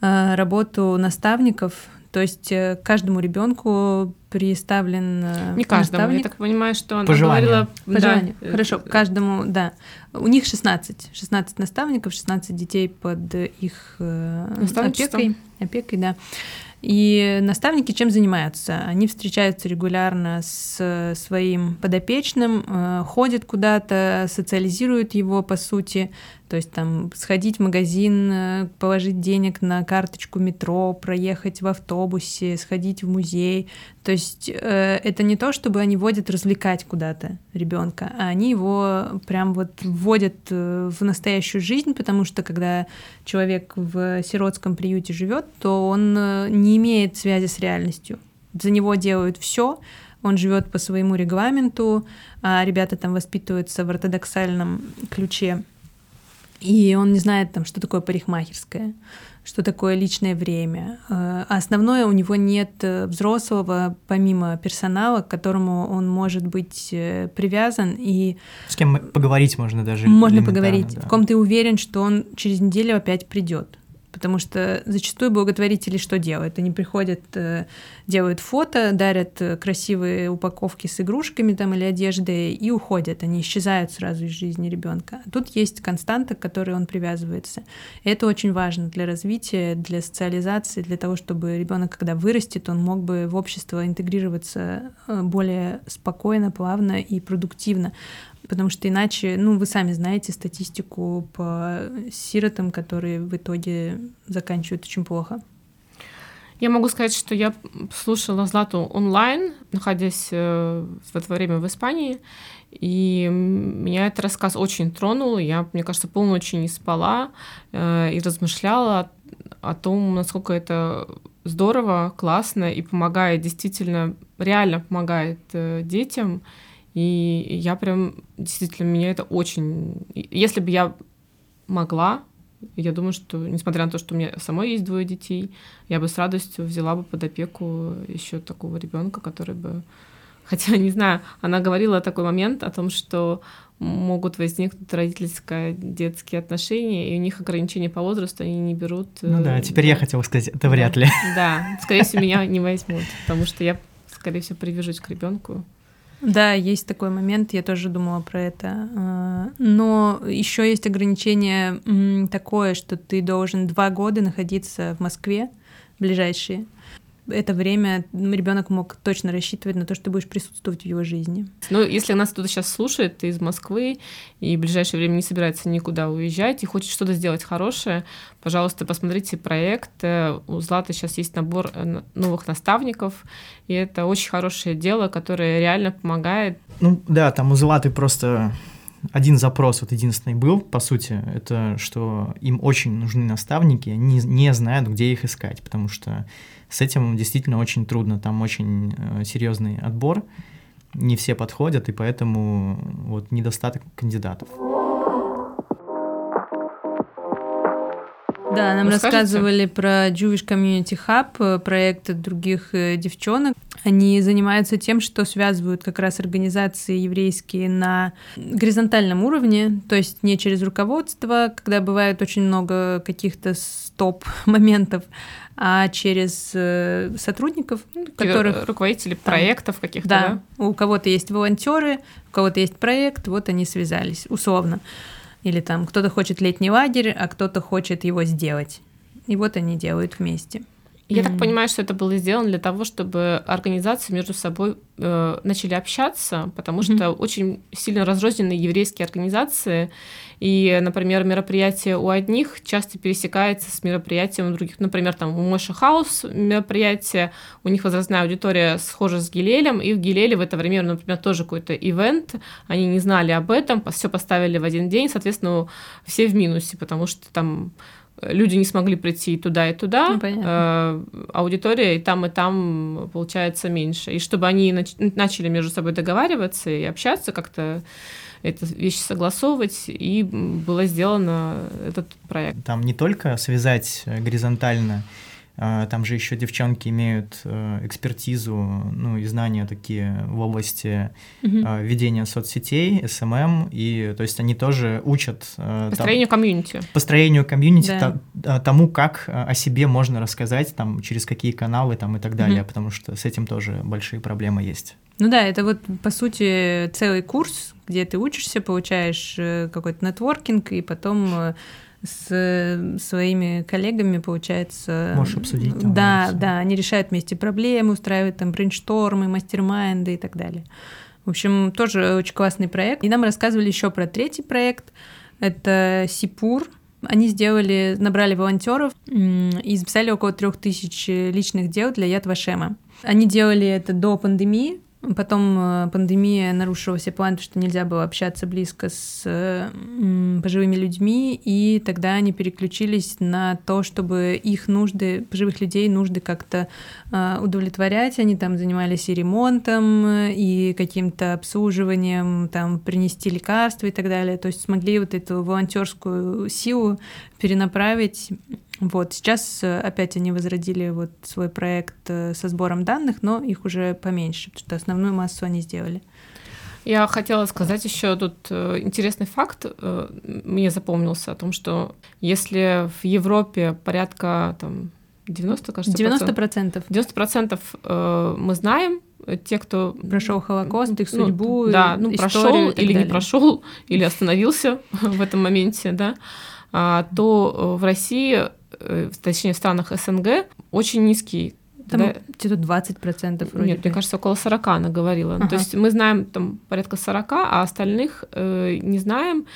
э, работу наставников то есть э, каждому ребенку представлен э, Не каждому, наставник. я так понимаю, что она говорила... По да, Хорошо, каждому, да. У них 16, 16 наставников, 16 детей под их э, опекой, опекой, да. И наставники чем занимаются? Они встречаются регулярно с своим подопечным, ходят куда-то, социализируют его, по сути, то есть там сходить в магазин, э, положить денег на карточку метро, проехать в автобусе, сходить в музей. То есть э, это не то, чтобы они водят развлекать куда-то ребенка, а они его прям вот вводят э, в настоящую жизнь, потому что когда человек в сиротском приюте живет, то он э, не имеет связи с реальностью. За него делают все, он живет по своему регламенту, а ребята там воспитываются в ортодоксальном ключе и он не знает там, что такое парикмахерская, что такое личное время. А основное у него нет э, взрослого, помимо персонала, к которому он может быть э, привязан и... С кем поговорить можно даже. Можно поговорить, да. в ком ты уверен, что он через неделю опять придет потому что зачастую благотворители что делают? Они приходят, э, делают фото, дарят э, красивые упаковки с игрушками там или одеждой и уходят. Они исчезают сразу из жизни ребенка. тут есть константа, к которой он привязывается. Это очень важно для развития, для социализации, для того, чтобы ребенок, когда вырастет, он мог бы в общество интегрироваться э, более спокойно, плавно и продуктивно потому что иначе, ну, вы сами знаете статистику по сиротам, которые в итоге заканчивают очень плохо. Я могу сказать, что я слушала Злату онлайн, находясь э, в это время в Испании, и меня этот рассказ очень тронул. Я, мне кажется, полночи не спала э, и размышляла о том, насколько это здорово, классно и помогает, действительно, реально помогает э, детям. И я прям, действительно, меня это очень... Если бы я могла, я думаю, что, несмотря на то, что у меня самой есть двое детей, я бы с радостью взяла бы под опеку еще такого ребенка, который бы... *laughs* Хотя, не знаю, она говорила такой момент о том, что могут возникнуть родительско-детские отношения, и у них ограничения по возрасту, они не берут... Ну да, э, теперь я хотела сказать, это вряд ли. Да, скорее всего, *laughs* меня не возьмут, потому что я, скорее всего, привяжусь к ребенку. Да, есть такой момент, я тоже думала про это. А, но еще есть ограничение такое, что ты должен два года находиться в Москве ближайшие это время ребенок мог точно рассчитывать на то, что ты будешь присутствовать в его жизни. Ну, если нас кто-то сейчас слушает, ты из Москвы и в ближайшее время не собирается никуда уезжать и хочет что-то сделать хорошее, пожалуйста, посмотрите проект. Э, у Златы сейчас есть набор э, новых наставников, и это очень хорошее дело, которое реально помогает. Ну да, там у Златы просто один запрос вот единственный был, по сути, это что им очень нужны наставники, они не знают, где их искать, потому что с этим действительно очень трудно, там очень э, серьезный отбор, не все подходят, и поэтому вот недостаток кандидатов. Да, нам Расскажите? рассказывали про Jewish Community Hub, э, проект других э, девчонок. Они занимаются тем, что связывают как раз организации еврейские на горизонтальном уровне, то есть не через руководство, когда бывает очень много каких-то стоп-моментов, *laughs* а через э, сотрудников, которых... Руководители там, проектов каких-то, да? да? У кого-то есть волонтеры, у кого-то есть проект, вот они связались, условно. Или там кто-то хочет летний лагерь, а кто-то хочет его сделать. И вот они делают вместе. Я mm-hmm. так понимаю, что это было сделано для того, чтобы организации между собой э, начали общаться, потому mm-hmm. что очень сильно разрозненные еврейские организации, и, например, мероприятие у одних часто пересекается с мероприятием у других. Например, там у Моша Хаус мероприятие, у них возрастная аудитория схожа с Гилелем, и в Гилеле в это время, например, тоже какой-то ивент, они не знали об этом, все поставили в один день, соответственно, все в минусе, потому что там люди не смогли прийти туда, и туда, ну, э, аудитория и там, и там получается меньше. И чтобы они нач- начали между собой договариваться и общаться как-то, эту вещь согласовывать, и было сделано этот проект. Там не только связать горизонтально там же еще девчонки имеют э, экспертизу, ну и знания такие в области угу. ведения соцсетей, SMM, эм эм, и то есть они тоже учат... Э, построению там, комьюнити. Построению комьюнити, да. тому, как о себе можно рассказать, там, через какие каналы там, и так далее, угу. потому что с этим тоже большие проблемы есть. Ну да, это вот, по сути, целый курс, где ты учишься, получаешь какой-то нетворкинг, и потом с своими коллегами, получается... Можешь обсудить. Там, да, да, они решают вместе проблемы, устраивают там брейнштормы, мастер-майнды и так далее. В общем, тоже очень классный проект. И нам рассказывали еще про третий проект. Это Сипур. Они сделали, набрали волонтеров и записали около трех тысяч личных дел для Яд Вашема. Они делали это до пандемии, Потом э, пандемия нарушила все планы, потому что нельзя было общаться близко с пожилыми людьми, и тогда они переключились на то, чтобы их нужды, пожилых людей нужды как-то э, удовлетворять. Они там занимались и ремонтом, и каким-то обслуживанием, там принести лекарства и так далее. То есть смогли вот эту волонтерскую силу перенаправить вот, сейчас э, опять они возродили вот свой проект э, со сбором данных, но их уже поменьше, потому что основную массу они сделали. Я хотела сказать еще тут э, интересный факт, мне запомнился о том, что если в Европе порядка там 90, кажется, 90 процентов. 90 процентов мы знаем, те, кто прошел Холокост, их ну, судьбу, ну, да, ну прошел или далее. не прошел, или остановился *laughs* в этом моменте, да, а, то в России точнее, в странах СНГ очень низкий там да? где-то 20% вроде Нет, бы. мне кажется, около 40 она говорила. Ага. То есть мы знаем там порядка 40, а остальных э, не знаем,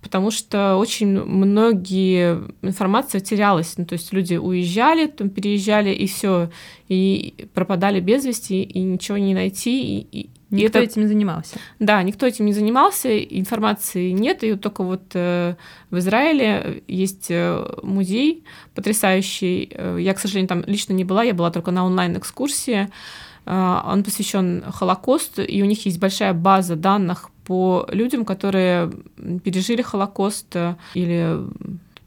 потому что очень многие информация терялась. Ну, то есть люди уезжали, там переезжали, и все, и пропадали без вести, и ничего не найти, и, и Никто это... этим не занимался. Да, никто этим не занимался, информации нет, и только вот э, в Израиле есть э, музей потрясающий. Э, я, к сожалению, там лично не была, я была только на онлайн-экскурсии. Э, он посвящен Холокосту, и у них есть большая база данных по людям, которые пережили Холокост или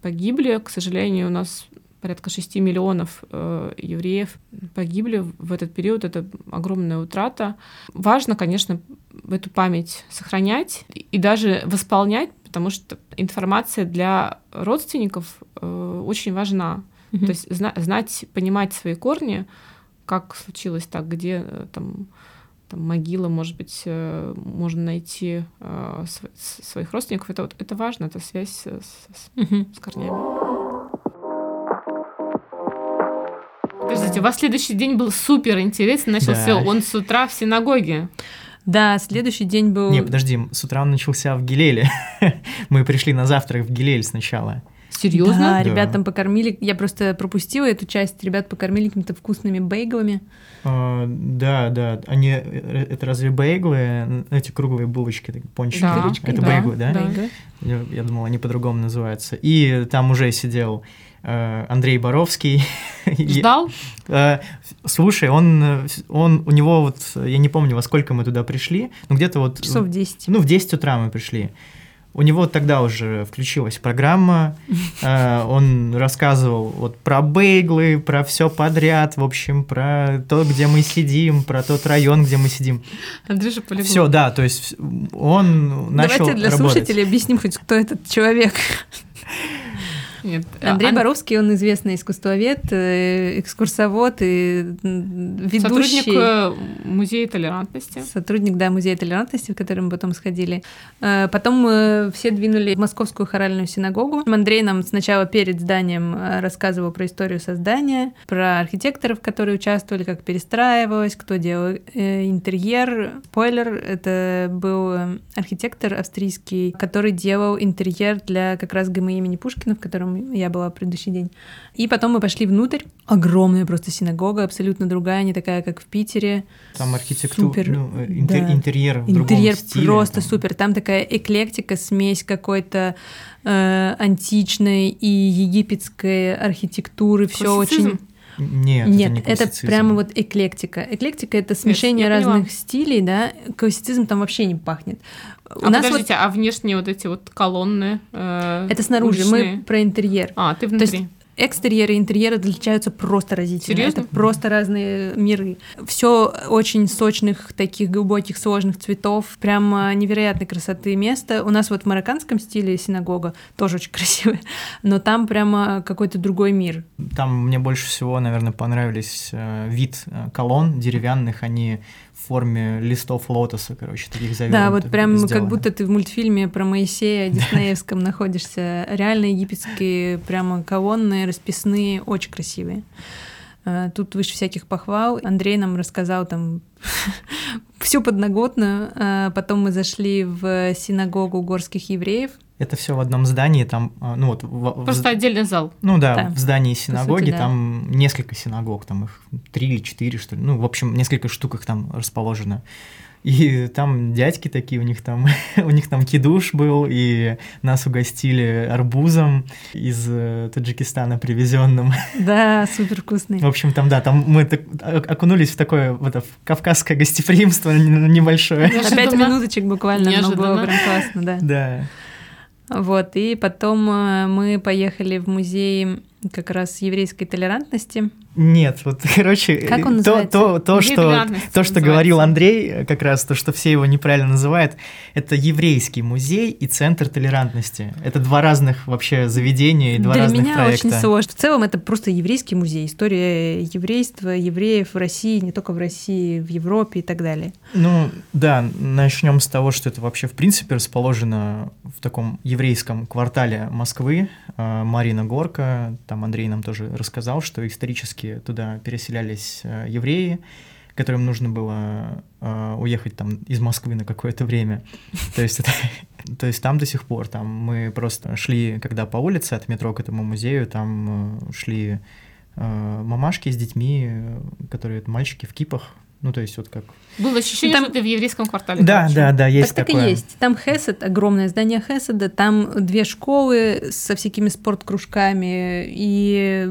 погибли. К сожалению, у нас порядка 6 миллионов э, евреев погибли в этот период. Это огромная утрата. Важно, конечно, эту память сохранять и даже восполнять, потому что информация для родственников э, очень важна. Mm-hmm. То есть зна- знать, понимать свои корни, как случилось так, где э, там там, могила, может быть, э, можно найти э, своих родственников. Это, вот, это важно, это связь с, с, угу. с корнями. Подождите, у вас следующий день был супер интересный, начался да. он с утра в синагоге. Да, следующий день был... Не, подожди, с утра он начался в Гилеле. *laughs* Мы пришли на завтрак в Гилель сначала. Серьезно? Да, да, ребят там покормили. Я просто пропустила эту часть. Ребят покормили какими-то вкусными бейглами. А, да, да. Они э, это разве бейглы? Эти круглые булочки, пончики. Да, это да, бейглы, да? да. Я, думал, они по-другому называются. И там уже сидел Андрей Боровский. *laughs* Ждал? Э, слушай, он, он, у него вот, я не помню, во сколько мы туда пришли, но где-то вот... Часов в 10. Ну, в 10 утра мы пришли. у него тогда уже включилась программа, *laughs* э, он рассказывал вот про бейглы, про все подряд, в общем, про то, где мы сидим, про тот район, где мы сидим. Андрей же полиглот. Все, да, то есть он начал Давайте для работать. слушателей объясним хоть, кто этот человек. *laughs* Нет, Андрей Ан- Боровский, он известный искусствовед, э, экскурсовод и ведущий. Сотрудник э, музея толерантности. Сотрудник, да, музея толерантности, в который мы потом сходили. Э, Потом мы все двинули в Московскую хоральную синагогу. Андрей нам сначала перед зданием э, рассказывал про историю создания, про архитекторов, которые участвовали, как перестраивалось, кто делал э, интерьер. Спойлер, это был э, архитектор австрийский, который делал интерьер для как раз ГМИ имени Пушкина, в котором я была в предыдущий день. И потом мы пошли внутрь. Огромная просто синагога, абсолютно другая, не такая, как в Питере. Там архитектура, Супер, ну, э, интер- да. интерьер в Интерьер другом стиле, просто там. супер. Там такая эклектика, смесь какой-то э, античной и египетской архитектуры. Все очень. Нет, Нет, это, не это прямо вот эклектика. Эклектика это смешение поняла. разных стилей, да. Классицизм там вообще не пахнет. У а нас вот подождите, а внешние вот эти вот колонны? э, это снаружи, уличные? мы про интерьер. А, ты То есть внутри. Экстерьер и интерьер отличаются просто разительно. Серьезно? Это просто разные миры. Все очень сочных, таких глубоких, сложных цветов. Прям невероятной красоты место. У нас вот в марокканском стиле синагога тоже очень *laughs* красивая, но там прямо какой-то другой мир. Там мне больше всего, наверное, понравились э, вид э, колонн деревянных, они форме листов лотоса, короче, таких завернутых. Да, вот прям как сделаны. будто ты в мультфильме про Моисея Диснеевском находишься. Реально египетские прямо колонны, расписные, очень красивые. Э, Тут выше всяких похвал. Андрей нам рассказал там *laughs* всю подноготную. Э, Потом мы зашли в синагогу горских евреев. Это все в одном здании, там, э, ну вот, в- в- Просто отдельный зал. ну да, Да. в здании синагоги, да. там несколько синагог, там их три или четыре, что ли, ну, в общем, несколько штук их там расположено. И там дядьки такие, у них там, *laughs* у них там кидуш был, и нас угостили арбузом из э, Таджикистана привезенным. *laughs* Да, супер вкусный. В общем, там, да, там мы так о- окунулись в такое в это, в кавказское гостеприимство *laughs* небольшое. На пять Неожиданно. минуточек буквально, но было Неожиданно. прям классно, да. Да. Вот, и потом э, мы поехали в музей как раз еврейской толерантности. Нет, вот, *laughs* короче, Как он то, называется? то, то, Музей что, то, что говорил Андрей, э, как раз то, что все его неправильно называют, это еврейский музей и центр толерантности. Это два разных вообще заведения и два Для разных меня проекта. очень сложно. В целом это просто еврейский музей, история еврейства, евреев в России, не только в России, в Европе и так далее. Ну, да, начнем с того, что это вообще в принципе расположено в таком еврейском квартале Москвы, э, Марина Горка, там Андрей нам тоже рассказал, что исторически туда переселялись э, евреи, которым нужно было э, уехать там из Москвы на какое-то время. То есть, это, *laughs* то есть там до сих пор, там мы просто шли, когда по улице от метро к этому музею, там э, шли э, мамашки с детьми, э, которые мальчики в кипах, ну то есть вот как Было ощущение, Там- что ты в еврейском квартале. да, короче. да, да, есть так так такое. и есть. Там Хесед, огромное здание Хеседа, там две школы со всякими спорткружками, и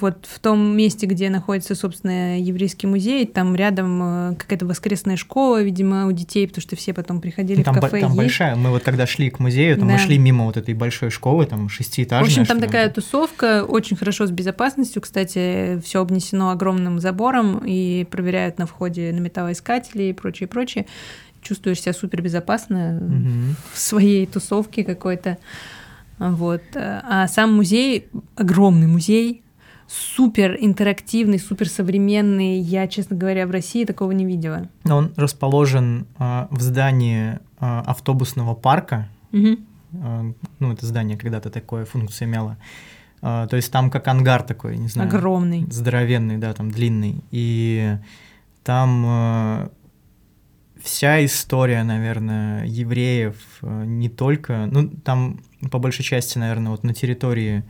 вот в том месте, где находится, собственно, еврейский музей, там рядом э, какая-то воскресная школа, видимо, у детей, потому что все потом приходили Ну, там в бо- кафе там есть. большая. Мы вот когда шли к музею, там мы Да. шли мимо вот этой большой школы, там В шестиэтажная. общем, там такая тусовка, очень хорошо с безопасностью. Кстати, все обнесено огромным забором и проверяют на входе на металлоискатели и прочее, прочее. Чувствуешь себя супер безопасно Мгм. в своей тусовке какой-то. Вот. А сам музей огромный музей, супер интерактивный, супер современный. Я, честно говоря, в России такого не видела. Он расположен а, в здании а, автобусного парка. Мгм. А, ну, это здание когда-то такое функцию имело. А, то есть там как ангар такой, не знаю. Огромный. Здоровенный, да, там длинный. И там э, вся история, наверное, евреев э, не только, ну, там по большей части, наверное, вот на территории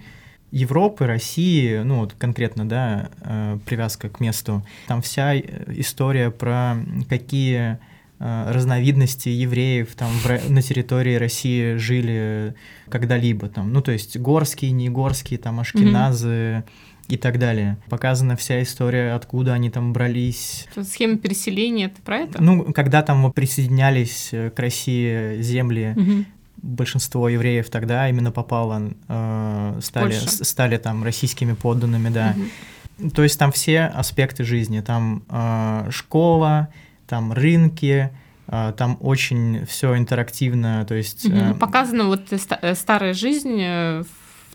Европы, России, ну вот конкретно, да, э, привязка к месту, там вся э, история про какие разновидности евреев там в на территории России жили когда-либо там, ну то есть горские, не горские, там ашкеназы и так далее. Показана вся история, откуда они там брались, Вот Схема переселения, ты про это? ну, когда там присоединялись э, к России земли Мгм. большинство евреев тогда именно попало, э, стали, Польша. стали там российскими подданными, да. То есть там все аспекты жизни, там э, школа, там рынки, э, там очень все интерактивно, то есть... Ну, Показана вот ста- старая жизнь в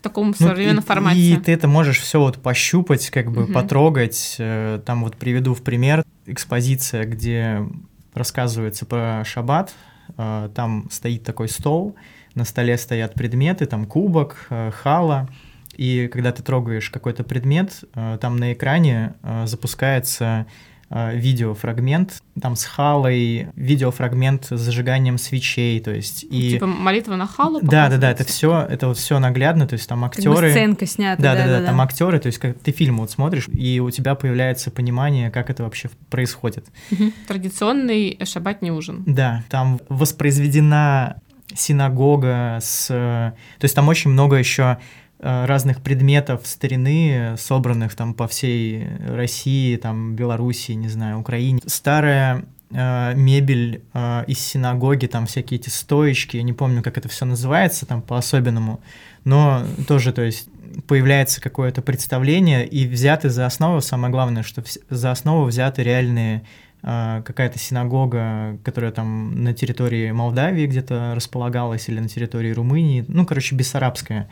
таком ну, современном и, формате. И ты это можешь все вот пощупать, как бы Мгм. потрогать. Э, Там вот приведу в пример экспозиция, где рассказывается про шаббат. Э, Там стоит такой стол, на столе стоят предметы, там кубок, э, хала. И когда ты трогаешь какой-то предмет, там на экране запускается видеофрагмент, там с халой, видеофрагмент с зажиганием свечей, то есть и Типа молитва на халу да, да, да, это все, это вот все наглядно, то есть там Как бы актеры, сценка снята. да, да, да, там актеры, то есть как ты фильм вот смотришь, и у тебя появляется понимание, как это вообще происходит. Мгм. Традиционный шабатний ужин. Да, там воспроизведена синагога с, э, то есть там очень много еще э, разных предметов старины, собранных там по всей России, там Белоруссии, не знаю, Украине. Старая э, мебель э, из синагоги, там всякие эти стоечки, я не помню, как это все называется, там по-особенному, но тоже, то есть появляется какое-то представление, и взяты за основу, самое главное, что за основу взяты реальные а, какая-то синагога, которая там на территории Молдавии где-то располагалась или на территории Румынии, ну, короче, бессарабская.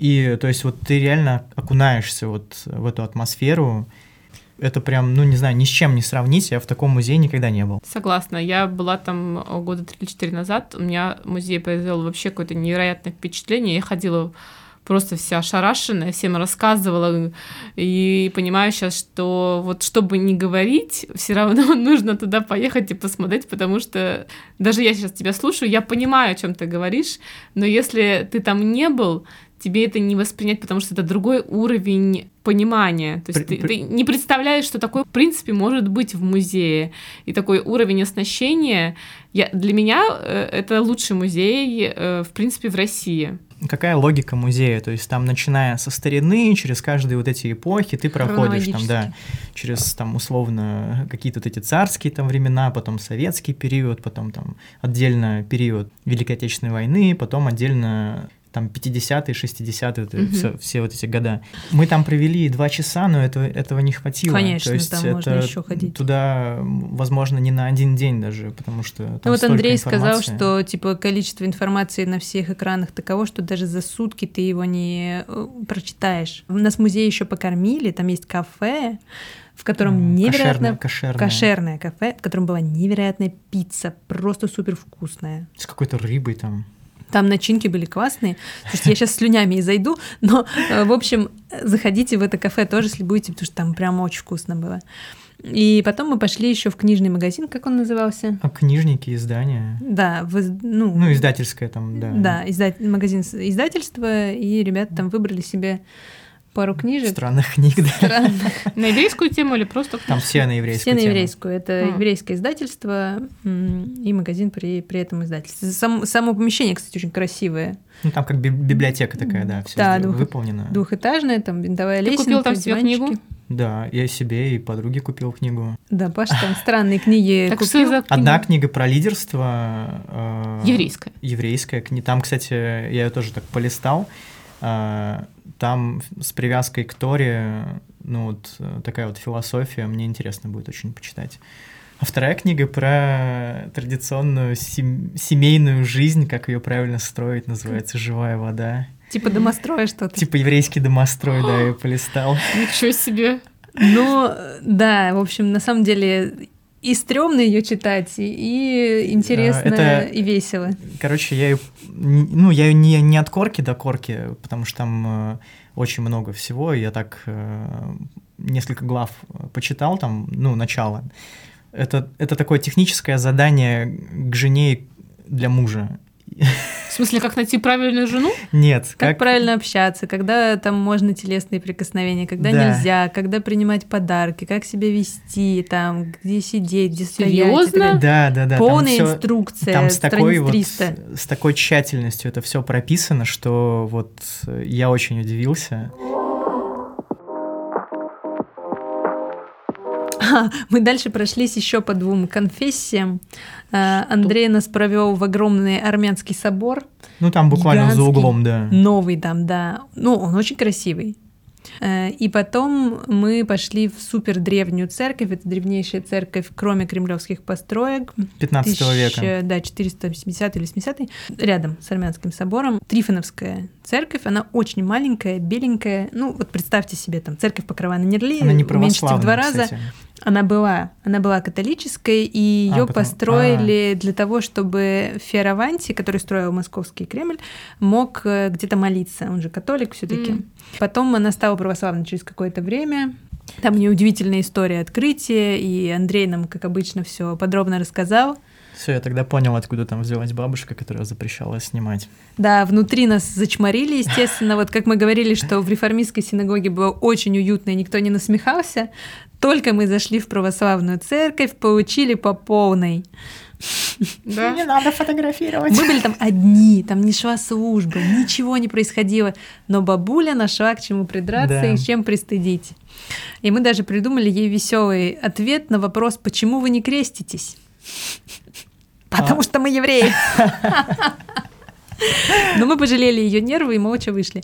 И, то есть, вот ты реально окунаешься вот в эту атмосферу, это прям, ну, не знаю, ни с чем не сравнить, я в таком музее никогда не был. Согласна. Я была там э, года 3-4 назад. У меня музей произвел вообще какое-то невероятное впечатление. Я ходила просто вся ошарашенная, всем рассказывала и понимаю сейчас, что вот чтобы не говорить, все равно *laughs* нужно туда поехать и посмотреть, потому что даже я сейчас тебя слушаю, я понимаю, о чем ты говоришь, но если ты там не был, тебе это не воспринять, потому что это другой уровень понимания. То есть При- ты, при- ты не представляешь, что такое, в принципе, может быть в музее. И такой уровень оснащения. Я, для меня э, это лучший музей, э, в принципе, в России. Какая логика музея? То есть там, начиная со старины, через каждые вот эти эпохи, ты проходишь там, да, через там условно какие-то вот эти царские там времена, потом советский период, потом там отдельно период Великой Отечественной войны, потом отдельно там 50-е, 60-е, это Мгм. все, все вот эти года. Мы там провели два часа, но этого, этого не хватило. Конечно, То есть там это можно ещё ходить. Туда, возможно, не на один день даже, потому что там Ну вот Андрей сказал, информации. что типа количество информации на всех экранах таково, что даже за сутки ты его не э, прочитаешь. У нас музей еще покормили, там есть кафе, в котором невероятно кошерное, кошерное. кошерное кафе, в котором была невероятная пицца, просто супер вкусная. С какой-то рыбой там. Там начинки были классные. Слушайте, я сейчас слюнями и зайду, но, э, в общем, заходите в это кафе тоже, если будете, потому что там прям очень вкусно было. И потом мы пошли еще в книжный магазин, как он назывался? А книжники, издания. Да, в, ну, Ну, издательская там, да. да, изда- магазин издательства, и ребята там выбрали себе пару книжек. Странных книг, да. Странных. На еврейскую тему или просто Там все на еврейскую Все на еврейскую. Это А. еврейское издательство и магазин при, при этом издательстве. Сам- само помещение, кстати, очень красивое. Ну, там как би- библиотека такая, да, все Да, двух- выполнено. Двухэтажное, там винтовая Ты лестница, купил там себе книгу? Да, я себе и подруге купил книгу. Да, Паша там странные книги Так купил. что за? Одна книга про лидерство. э, Еврейская. Еврейская. Там, кстати, я ее тоже так полистал. Там с привязкой к Торе, ну, вот э, такая вот философия, мне интересно будет очень почитать. А вторая книга про традиционную сем- семейную жизнь, как ее правильно строить, называется «Живая вода». Типа домостроя что-то. Типа еврейский домострой, да, я полистал. *gasps* Ничего себе. Но, да, в общем, на самом деле и стрёмно ее читать, и, интересно, это- и весело. Короче, я ее, ну, я ее не, не от корки до корки, потому что там э, очень много всего, я так э, несколько глав э, почитал, там, ну, начало. Это, это такое техническое задание к жене для мужа. В смысле, как найти правильную жену? Нет, Как, правильно общаться, когда там можно телесные прикосновения, когда Да. нельзя, когда принимать подарки, как себя вести, там, где сидеть, где стоять. Серьезно? Это Да, да, да. там Полная всё- инструкция, Там с такой, вот, 300. с такой тщательностью это все прописано, что вот я очень удивился. *laughs* мы дальше прошлись еще по двум конфессиям. Э, Андрей нас провел в огромный армянский собор. Ну, там буквально за углом, да. Новый там, да. Ну, он очень красивый. Э, И потом мы пошли в супер древнюю церковь. Это древнейшая церковь, кроме кремлевских построек. 15 века. 1000, Да, 470 или 80 рядом с армянским собором. Трифоновская церковь, она очень маленькая, беленькая. Ну, вот представьте себе, там церковь Покрова на Нерли, Она не уменьшите в два раза. кстати. Она была, она была католической, и А, ее потом- построили для того, чтобы Фиараванти, который строил Московский Кремль, мог э, где-то молиться. Он же католик все-таки. М. Потом она стала православной через какое-то время. Там неудивительная история открытия, и Андрей нам, как обычно, все подробно рассказал. Все, я тогда понял, откуда там взялась бабушка, которая запрещала снимать. Да, внутри нас зачморили, естественно. Вот как мы говорили, что в реформистской синагоге было очень уютно, и никто не насмехался. Только мы зашли в православную церковь, получили по полной. Да. надо фотографировать. Мы были там одни, там не шла служба, ничего не происходило. Но бабуля нашла к чему придраться Да. и чем пристыдить. И мы даже придумали ей веселый ответ на вопрос, почему вы не креститесь? Потому А. что мы евреи. *laughs* Но мы пожалели ее нервы и молча вышли.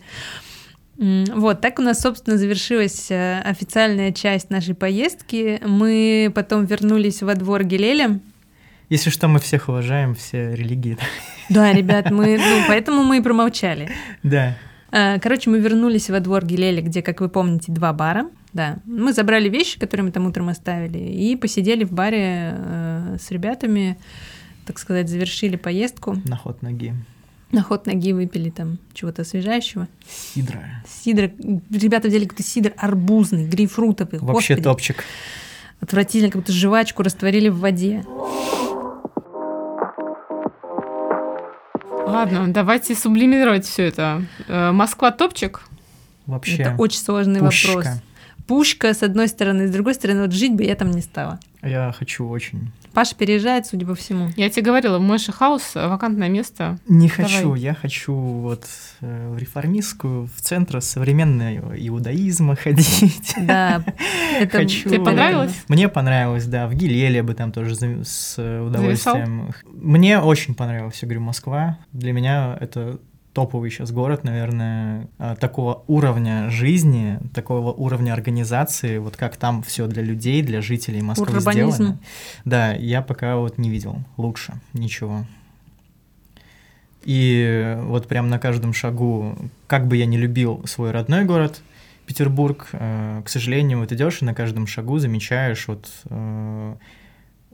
Вот, так у нас, собственно, завершилась э, официальная часть нашей поездки. Мы потом вернулись во двор Гелеля. Если что, мы всех уважаем, все религии. Да, *laughs* ребят, мы, ну, поэтому мы и промолчали. Да. Э, Короче, мы вернулись во двор Гелеля, где, как вы помните, два бара. Да, мы забрали вещи, которые мы там утром оставили, и посидели в баре э, с ребятами, так сказать, завершили поездку. На ход ноги. На ход ноги выпили там чего-то освежающего. Сидра. Сидр. Ребята взяли какой-то сидр арбузный, грейпфрутовый. Вообще Господи, топчик. Отвратительно, как будто жвачку растворили в воде. Ладно, давайте сублимировать все это. Э, Москва топчик. Вообще. Это очень сложный пушка. вопрос. Пушка, с одной стороны, с другой стороны, вот жить бы я там не стала. Я хочу очень. Паша переезжает, судя по всему. Я тебе говорила, в Мэши Хаус вакантное место. Не Давай. хочу, я хочу вот э, в реформистскую, в центр современного иудаизма *laughs* ходить. Да, это Хочу. Тебе понравилось? Мне понравилось, да, в Гилеле бы там тоже с удовольствием. Мне очень понравилось, я говорю, Москва. Для меня это топовый сейчас город, наверное, а, такого уровня жизни, такого уровня организации, вот как там все для людей, для жителей Москвы Урбанизм. сделано. Да, я пока вот не видел лучше ничего. И вот прям на каждом шагу, как бы я не любил свой родной город, Петербург, э, к сожалению, вот идешь и на каждом шагу замечаешь вот э,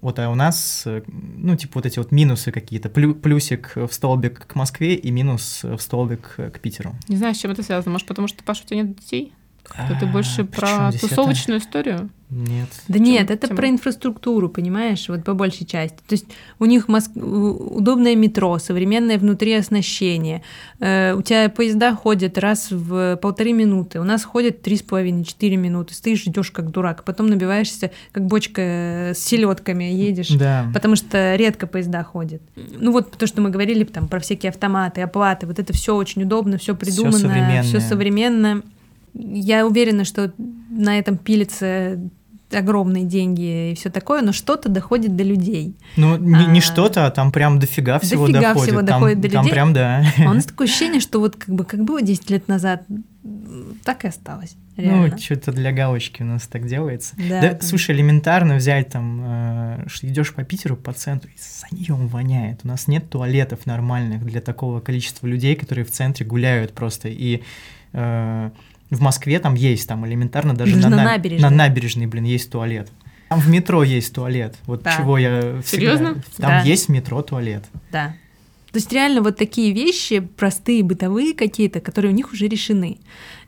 вот а у нас, э, ну, типа вот эти вот минусы какие-то, плю- плюсик в столбик к Москве и минус в столбик к Питеру. Не знаю, с чем это связано. Может, потому что, Паша, у тебя нет детей? Ты А, больше при про это? тусовочную историю? Нет. Да нет, Тем- это тем- про инфраструктуру, понимаешь, вот по большей части. То есть у них моск- удобное метро, современное внутри оснащение. Э, у тебя поезда ходят раз в полторы минуты, у нас ходят три с половиной, четыре минуты. Стоишь, ждешь как дурак, потом набиваешься, как бочка с селедками едешь. Да. Потому что редко поезда ходят. Ну вот то, что мы говорили там про всякие автоматы, оплаты, вот это все очень удобно, все придумано, современное. все современно. Я уверена, что на этом пилится огромные деньги и все такое, но что-то доходит до людей. Ну, не, не А. что-то, а там прям дофига всего Дофига доходит. всего там, доходит до там людей. прям, да. А у нас *laughs* такое ощущение, что вот как бы как было 10 лет назад, так и осталось. Реально. Ну, что-то для галочки у нас так делается. Да, Да, там. слушай, элементарно взять там, э, что идешь по Питеру, по центру, и саньем воняет. У нас нет туалетов нормальных для такого количества людей, которые в центре гуляют просто. И э, в Москве там есть, там элементарно даже, Даже на на, набережной. на набережной, блин, есть туалет. Там в метро есть туалет. Вот Да. чего я всегда... Серьезно? Там Да. есть в метро туалет. Да. То есть реально вот такие вещи, простые, бытовые какие-то, которые у них уже решены.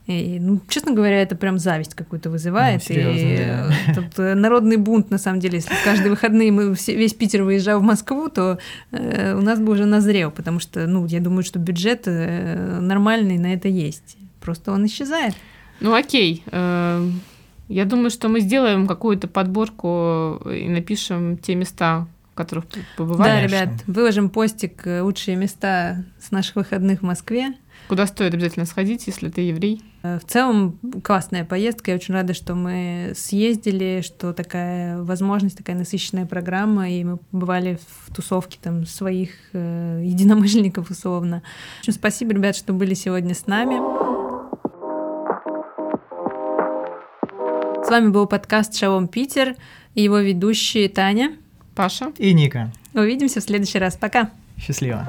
И, ну, честно говоря, это прям зависть какую-то вызывает. Ну, серьезно, и да. *laughs* тут э, народный бунт, на самом деле, если каждые выходные мы все, весь Питер выезжал в Москву, то э, у нас бы уже назрел, потому что, ну, я думаю, что бюджет э, нормальный на это есть. Просто он исчезает. Ну, окей. Э, Я думаю, что мы сделаем какую-то подборку и напишем те места, в которых побывали. Да, ребят, выложим постик э, «Лучшие места с наших выходных в Москве». Куда стоит обязательно сходить, если ты еврей. Э, В целом классная поездка. Я очень рада, что мы съездили, что такая возможность, такая насыщенная программа, и мы бывали в тусовке там своих э, единомышленников условно. В общем, спасибо, ребят, что были сегодня с нами. С вами был подкаст «Шалом Питер» и его ведущие Таня. Паша. И Ника. Увидимся в следующий раз. Пока! Счастливо.